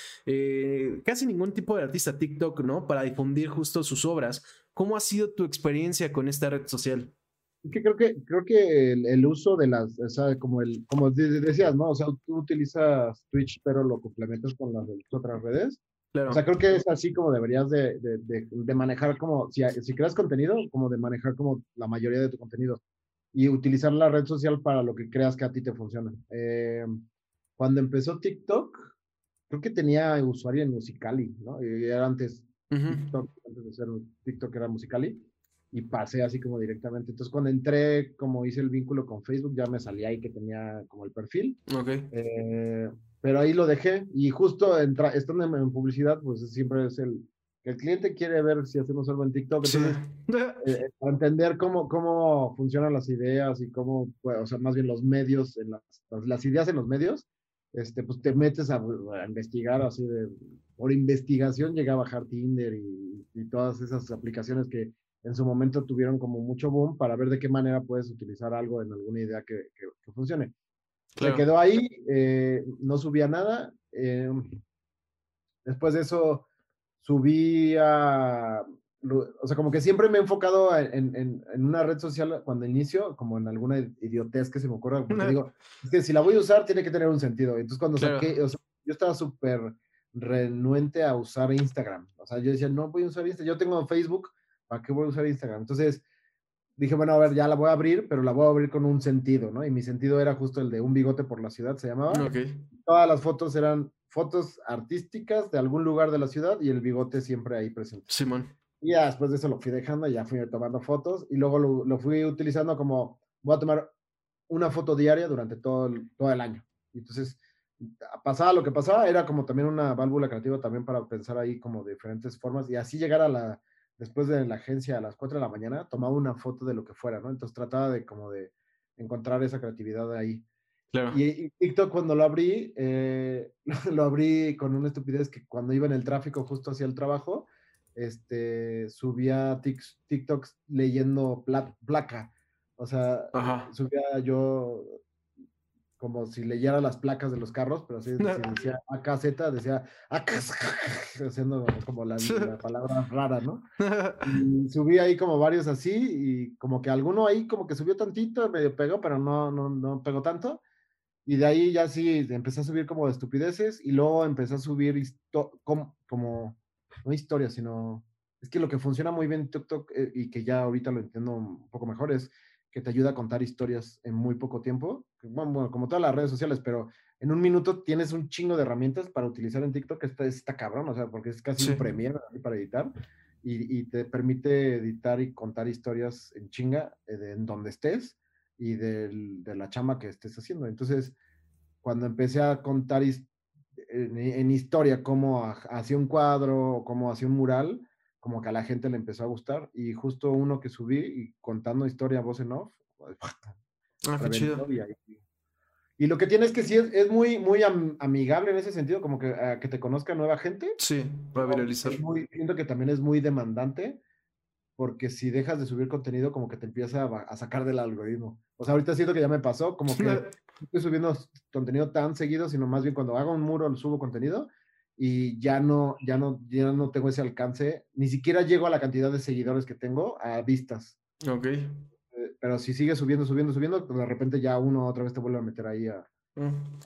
casi ningún tipo de artista TikTok, ¿no? Para difundir justo sus obras. ¿Cómo ha sido tu experiencia con esta red social? que creo que, creo que el, uso de las, o sea, como, el, como decías, ¿no? O sea, tú utilizas Twitch, pero lo complementas con las otras redes. Claro. O sea, creo que es así como deberías de, de, de, manejar como, si, si creas contenido, como de manejar como la mayoría de tu contenido y utilizar la red social para lo que creas que a ti te funciona. Eh, cuando empezó TikTok, creo que tenía usuario en Musicali, ¿no? Y era antes TikTok, antes de ser TikTok era Musicali, y pasé así como directamente. Entonces, cuando entré, como hice el vínculo con Facebook, ya me salía ahí que tenía como el perfil. Ok. Eh, pero ahí lo dejé, y justo entra, estando en, publicidad, pues siempre es el, el cliente quiere ver si hacemos algo en TikTok. Entonces, (laughs) eh, para entender cómo, cómo funcionan las ideas y cómo, o sea, más bien los medios, en las, las ideas en los medios, este, pues te metes a, investigar así de, por investigación llegué a bajar Tinder y, y, todas esas aplicaciones que en su momento tuvieron como mucho boom para ver de qué manera puedes utilizar algo en alguna idea que, que, funcione. Se quedó ahí, eh, no subía nada. Eh, después de eso subí a, o sea, como que siempre me he enfocado en, en, en, una red social cuando inicio, como en alguna idiotez que se me ocurra, porque (laughs) digo, es que si la voy a usar tiene que tener un sentido. Entonces cuando saqué, o sea, yo estaba súper renuente a usar Instagram. O sea, yo decía, no voy a usar Instagram, yo tengo Facebook, ¿para qué voy a usar Instagram? Entonces dije, bueno, a ver, ya la voy a abrir, pero la voy a abrir con un sentido, ¿no? Y mi sentido era justo el de un bigote por la ciudad, se llamaba. Todas las fotos eran fotos artísticas de algún lugar de la ciudad y el bigote siempre ahí presente. Simón. Y ya después de eso lo fui dejando, ya fui tomando fotos y luego lo, fui utilizando como, voy a tomar una foto diaria durante todo el, todo el año. Y entonces, pasaba lo que pasaba, era como también una válvula creativa también para pensar ahí como diferentes formas y así llegar a la, después de la agencia a las 4 de la mañana, tomaba una foto de lo que fuera, ¿no? Entonces trataba de como de encontrar esa creatividad ahí. Claro. Y, TikTok cuando lo abrí, eh, (laughs) lo abrí con una estupidez que cuando iba en el tráfico justo hacia el trabajo, este, subía TikToks leyendo placa. O sea, subía yo como si leyera las placas de los carros, pero así si (laughs) decía AKZ, decía (laughs) haciendo como (laughs) la, palabra rara, ¿no? Y subí ahí como varios así, y como que alguno ahí como que subió tantito, medio pegó, pero no, no, no pegó tanto. Y de ahí ya sí empecé a subir como de estupideces, y luego empecé a subir como, como no historia, sino es que lo que funciona muy bien en TikTok eh, y que ya ahorita lo entiendo un poco mejor es que te ayuda a contar historias en muy poco tiempo. Bueno, como todas las redes sociales, pero en un minuto tienes un chingo de herramientas para utilizar en TikTok. Está, está cabrón, o sea, porque es casi un premier para editar y, te permite editar y contar historias en chinga eh, en donde estés y de la chama que estés haciendo. Entonces, cuando empecé a contar historias, en, historia cómo hacía un cuadro o cómo hacía un mural, como que a la gente le empezó a gustar. Y justo uno que subí y contando historia voz en off. Ah, qué chido. Y, lo que tiene es que sí es, muy, muy amigable en ese sentido, como que, que te conozca nueva gente. Sí, para viralizar. siento que también es muy demandante porque si dejas de subir contenido, como que te empieza a, sacar del algoritmo. O sea, ahorita siento que ya me pasó, como que estoy subiendo contenido tan seguido, sino más bien cuando hago un muro, subo contenido y ya no, ya no, ya no tengo ese alcance, ni siquiera llego a la cantidad de seguidores que tengo a vistas. Ok. Eh, pero si sigue subiendo, subiendo, subiendo, de repente ya uno otra vez te vuelve a meter ahí a... Mm.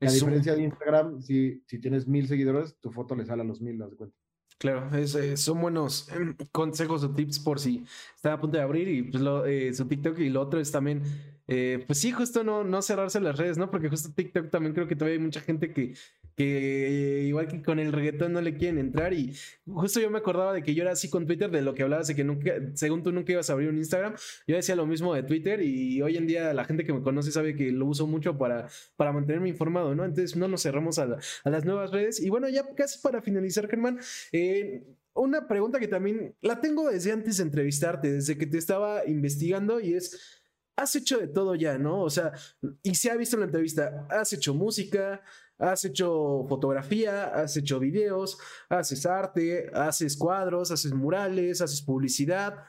a diferencia de Instagram, si, si tienes mil seguidores, tu foto le sale a los mil, das cuenta. Claro, eh, son buenos em, consejos o tips por si está a punto de abrir y pues lo, eh, su TikTok y lo otro es también, eh, pues sí, justo no, no cerrarse las redes, ¿no? Porque justo TikTok también creo que todavía hay mucha gente que que igual que con el reggaetón no le quieren entrar y justo yo me acordaba de que yo era así con Twitter de lo que hablabas de que nunca, según tú nunca ibas a abrir un Instagram, yo decía lo mismo de Twitter y hoy en día la gente que me conoce sabe que lo uso mucho para, para mantenerme informado, ¿no? Entonces no nos cerramos a, las nuevas redes y bueno, ya casi para finalizar, Germán, eh, una pregunta que también la tengo desde antes de entrevistarte, desde que te estaba investigando y es has hecho de todo ya, ¿no? O sea, y se ha visto en la entrevista, has hecho música, Has hecho fotografía, has hecho videos, haces arte, haces cuadros, haces murales, haces publicidad.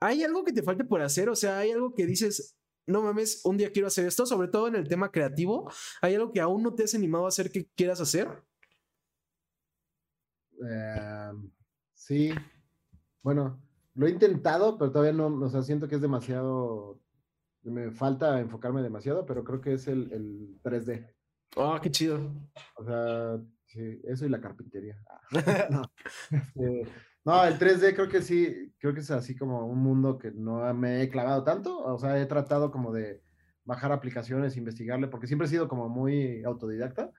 ¿Hay algo que te falte por hacer? O sea, ¿hay algo que dices, no mames, un día quiero hacer esto, sobre todo en el tema creativo? ¿Hay algo que aún no te has animado a hacer que quieras hacer? Em, sí. Bueno, lo he intentado, pero todavía no, o sea, siento que es demasiado, me falta enfocarme demasiado, pero creo que es el, el 3D. Oh, qué chido. O sea, sí, eso y la carpintería. Ah, (laughs) (laughs) este, no. el 3D creo que sí, creo que es así como un mundo que no me he clavado tanto. O sea, he tratado como de bajar aplicaciones, investigarle, porque siempre he sido como muy autodidacta.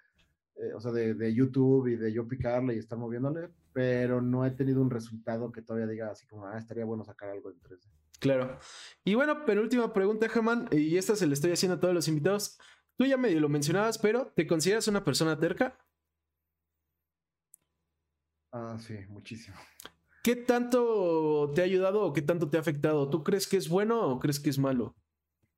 Eh, o sea, de, de, YouTube y de yo picarle y estar moviéndole, pero no he tenido un resultado que todavía diga así como, ah, estaría bueno sacar algo en 3D. Claro. Y bueno, penúltima pregunta, Germán, y esta se le estoy haciendo a todos los invitados. Tú ya medio lo mencionabas, pero ¿te consideras una persona terca? Ah, sí, muchísimo. ¿Qué tanto te ha ayudado o qué tanto te ha afectado? ¿Tú crees que es bueno o crees que es malo?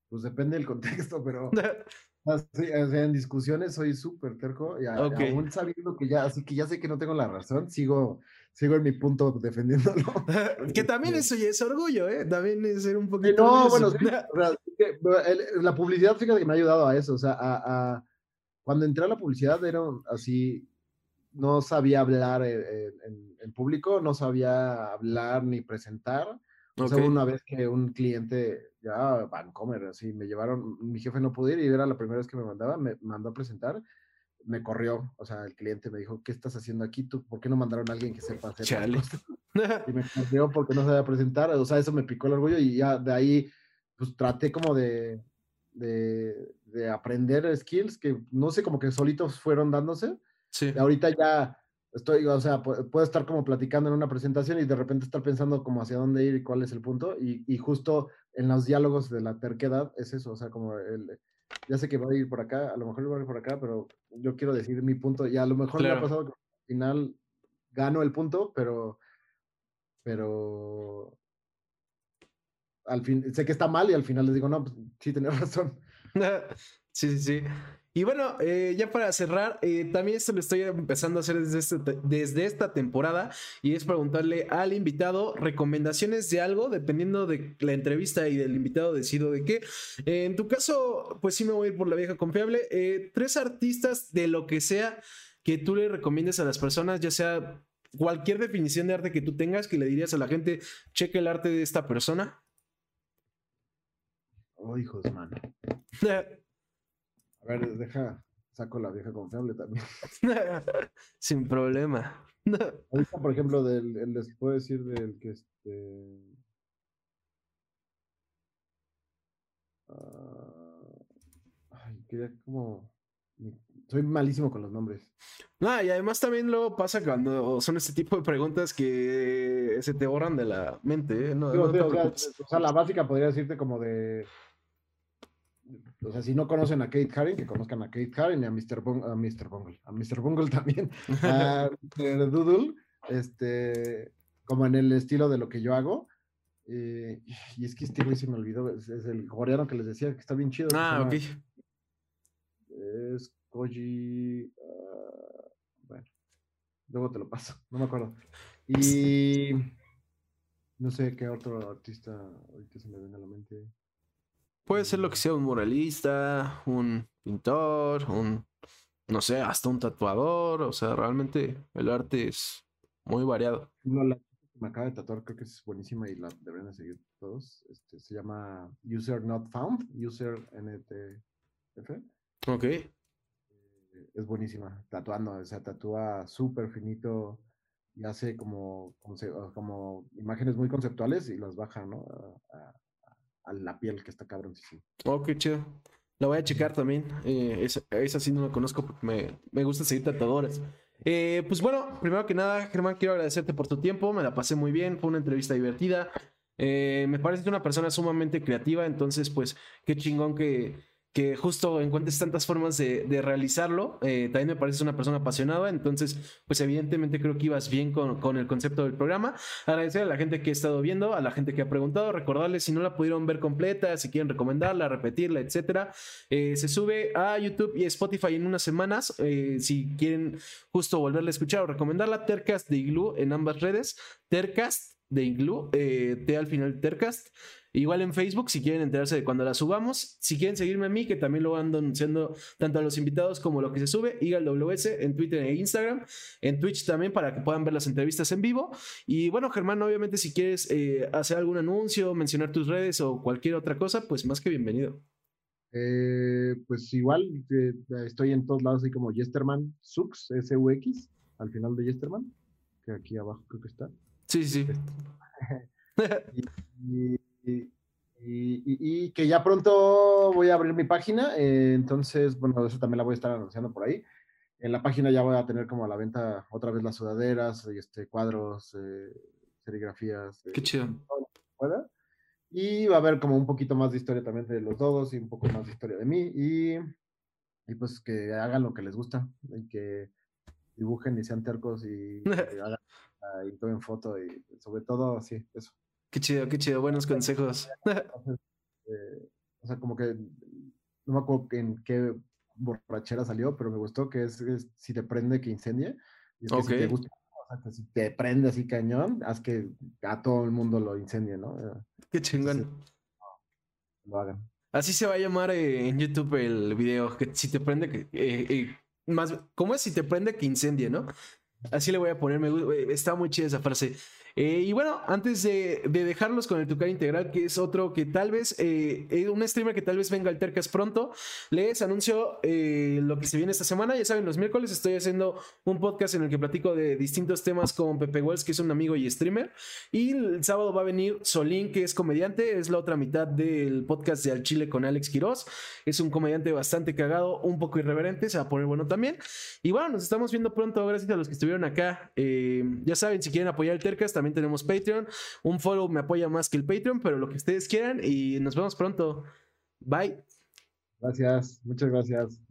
Pues depende del contexto, pero (laughs) en discusiones soy súper terco y aún sabiendo que ya, así que ya sé que no tengo la razón, sigo sigo en mi punto defendiéndolo. (laughs) que también eso ya es orgullo, ¿eh? También es ser un poquito. No, bueno, (laughs) la publicidad, fíjate que me ha ayudado a eso. O sea, a, cuando entré a la publicidad era así, no sabía hablar en, público, no sabía hablar ni presentar. O sea, una vez que un cliente, ya Vancomer, así, me llevaron, mi jefe no pudo ir y era la primera vez que me mandaba, me mandó a presentar me corrió, o sea, el cliente me dijo, ¿qué estás haciendo aquí tú? ¿Por qué no mandaron a alguien que sepa hacer Chale. y me corrió porque no sabía presentar, o sea, eso me picó el orgullo y ya de ahí, pues traté como de, de, de aprender skills que no sé, como que solitos fueron dándose. Sí. Y ahorita ya estoy, o sea, puedo estar como platicando en una presentación y de repente estar pensando como hacia dónde ir y cuál es el punto. Y, y justo en los diálogos de la terquedad es eso, o sea, como el, ya sé que va a ir por acá, a lo mejor va a ir por acá, pero yo quiero decir mi punto y a lo mejor me ha pasado que al final gano el punto, pero, pero al fin, sé que está mal y al final les digo, no, pues sí, tenés (laughs) razón. (laughs) sí, sí, sí. Y bueno, eh, ya para cerrar, eh, también esto lo estoy empezando a hacer desde, este, desde esta temporada y es preguntarle al invitado recomendaciones de algo, dependiendo de la entrevista y del invitado decido de qué. Eh, en tu caso, pues sí me voy a ir por la vieja confiable. tres artistas de lo que sea que tú le recomiendes a las personas, ya sea cualquier definición de arte que tú tengas, que le dirías a la gente, cheque el arte de esta persona. Oh, hijos, mano. (laughs) A ver, deja, saco la vieja confiable también. (laughs) Sin problema. (laughs) Ahorita, por ejemplo, del, el, les puedo decir del que este. Uh, ay, quería como. Soy malísimo con los nombres. No, y además también luego pasa cuando son este tipo de preguntas que se te borran de la mente. ¿eh? No, o sea, la básica podría decirte como de o sea, si no conocen a Kate Haring, que conozcan a Kate Haring y a Mr. a Mr. Bungle, a Mr. Bungle (laughs) también, a (laughs) Mr. Doodle, este, como en el estilo de lo que yo hago. Eh, y es que este güey se me olvidó, es, el coreano que les decía que está bien chido. Ah, ok. Es Koji. Ah, bueno, luego te lo paso, no me acuerdo. Y no sé qué otro artista ahorita se me viene a la mente. Puede ser lo que sea un muralista, un pintor, un, no sé, hasta un tatuador. O sea, realmente el arte es muy variado. No, la me acaba de tatuar, creo que es buenísima y la deberían de seguir todos. Este, se llama User Not Found, User NTF. Ok. Eh, es buenísima, tatuando, o sea, tatúa súper finito y hace como, como, imágenes muy conceptuales y las baja, ¿no? A, la piel que está cabrón. Oh, qué chido. La voy a checar también. Eh, esa, sí no la conozco porque me, me gusta seguir tatuadores. Eh, pues bueno, primero que nada, Germán, quiero agradecerte por tu tiempo. Me la pasé muy bien. Fue una entrevista divertida. Eh, me parece una persona sumamente creativa. Entonces, pues, qué chingón que, que justo encuentres tantas formas de, realizarlo. Eh, también me pareces una persona apasionada, entonces, pues evidentemente creo que ibas bien con, el concepto del programa. Agradecer a la gente que ha estado viendo, a la gente que ha preguntado, recordarles si no la pudieron ver completa, si quieren recomendarla, repetirla, etcétera. Eh, se sube a YouTube y Spotify en unas semanas. Eh, si quieren justo volverla a escuchar o recomendarla, Tercast de Igloo en ambas redes. Tercast de Igloo, T al final Tercast. Igual en Facebook, si quieren enterarse de cuando la subamos. Si quieren seguirme a mí, que también lo ando anunciando tanto a los invitados como lo que se sube, WS en Twitter e Instagram. En Twitch también para que puedan ver las entrevistas en vivo. Y bueno, Germán, obviamente si quieres eh, hacer algún anuncio, mencionar tus redes o cualquier otra cosa, pues más que bienvenido. Eh, pues igual, eh, estoy en todos lados, así como Yesterman Sux, S-U-X, al final de Yesterman, que aquí abajo creo que está. Sí, sí. (laughs) y y, que ya pronto voy a abrir mi página, eh, entonces, bueno, eso también la voy a estar anunciando por ahí. En la página ya voy a tener como a la venta otra vez las sudaderas, este, cuadros, eh, serigrafías. Qué chido. Y va a haber como un poquito más de historia también de los dos y un poco más de historia de mí. Y, y pues que hagan lo que les gusta y que dibujen y sean tercos y, (laughs) hagan y tomen foto y sobre todo así, eso. Qué chido, qué chido, buenos consejos. (laughs) Eh, o sea, como que no me acuerdo en qué borrachera salió, pero me gustó que es, si te prende que incendie. Y es que si te gusta, o sea, que si te prende así cañón, haz que a todo el mundo lo incendie, ¿no? Eh, qué chingón. lo hagan. Así se va a llamar eh, en YouTube el video, que si te prende que... más, ¿Cómo es si te prende que incendie, no? Así le voy a poner, me, está muy chida esa frase. Eh, y bueno, antes de, dejarlos con el Tucar Integral, que es otro que tal vez, eh, un streamer que tal vez venga al Tercas pronto, les anuncio eh, lo que se viene esta semana. Ya saben, los miércoles estoy haciendo un podcast en el que platico de distintos temas con Pepe Wells, que es un amigo y streamer. Y el sábado va a venir Solín, que es comediante, es la otra mitad del podcast de Al Chile con Alex Quiroz. Es un comediante bastante cagado, un poco irreverente, se va a poner bueno también. Y bueno, nos estamos viendo pronto, gracias a los que estuvieron acá. ya saben, si quieren apoyar el Tercas, también tenemos Patreon. Un follow me apoya más que el Patreon, pero lo que ustedes quieran y nos vemos pronto. Bye. Gracias, muchas gracias.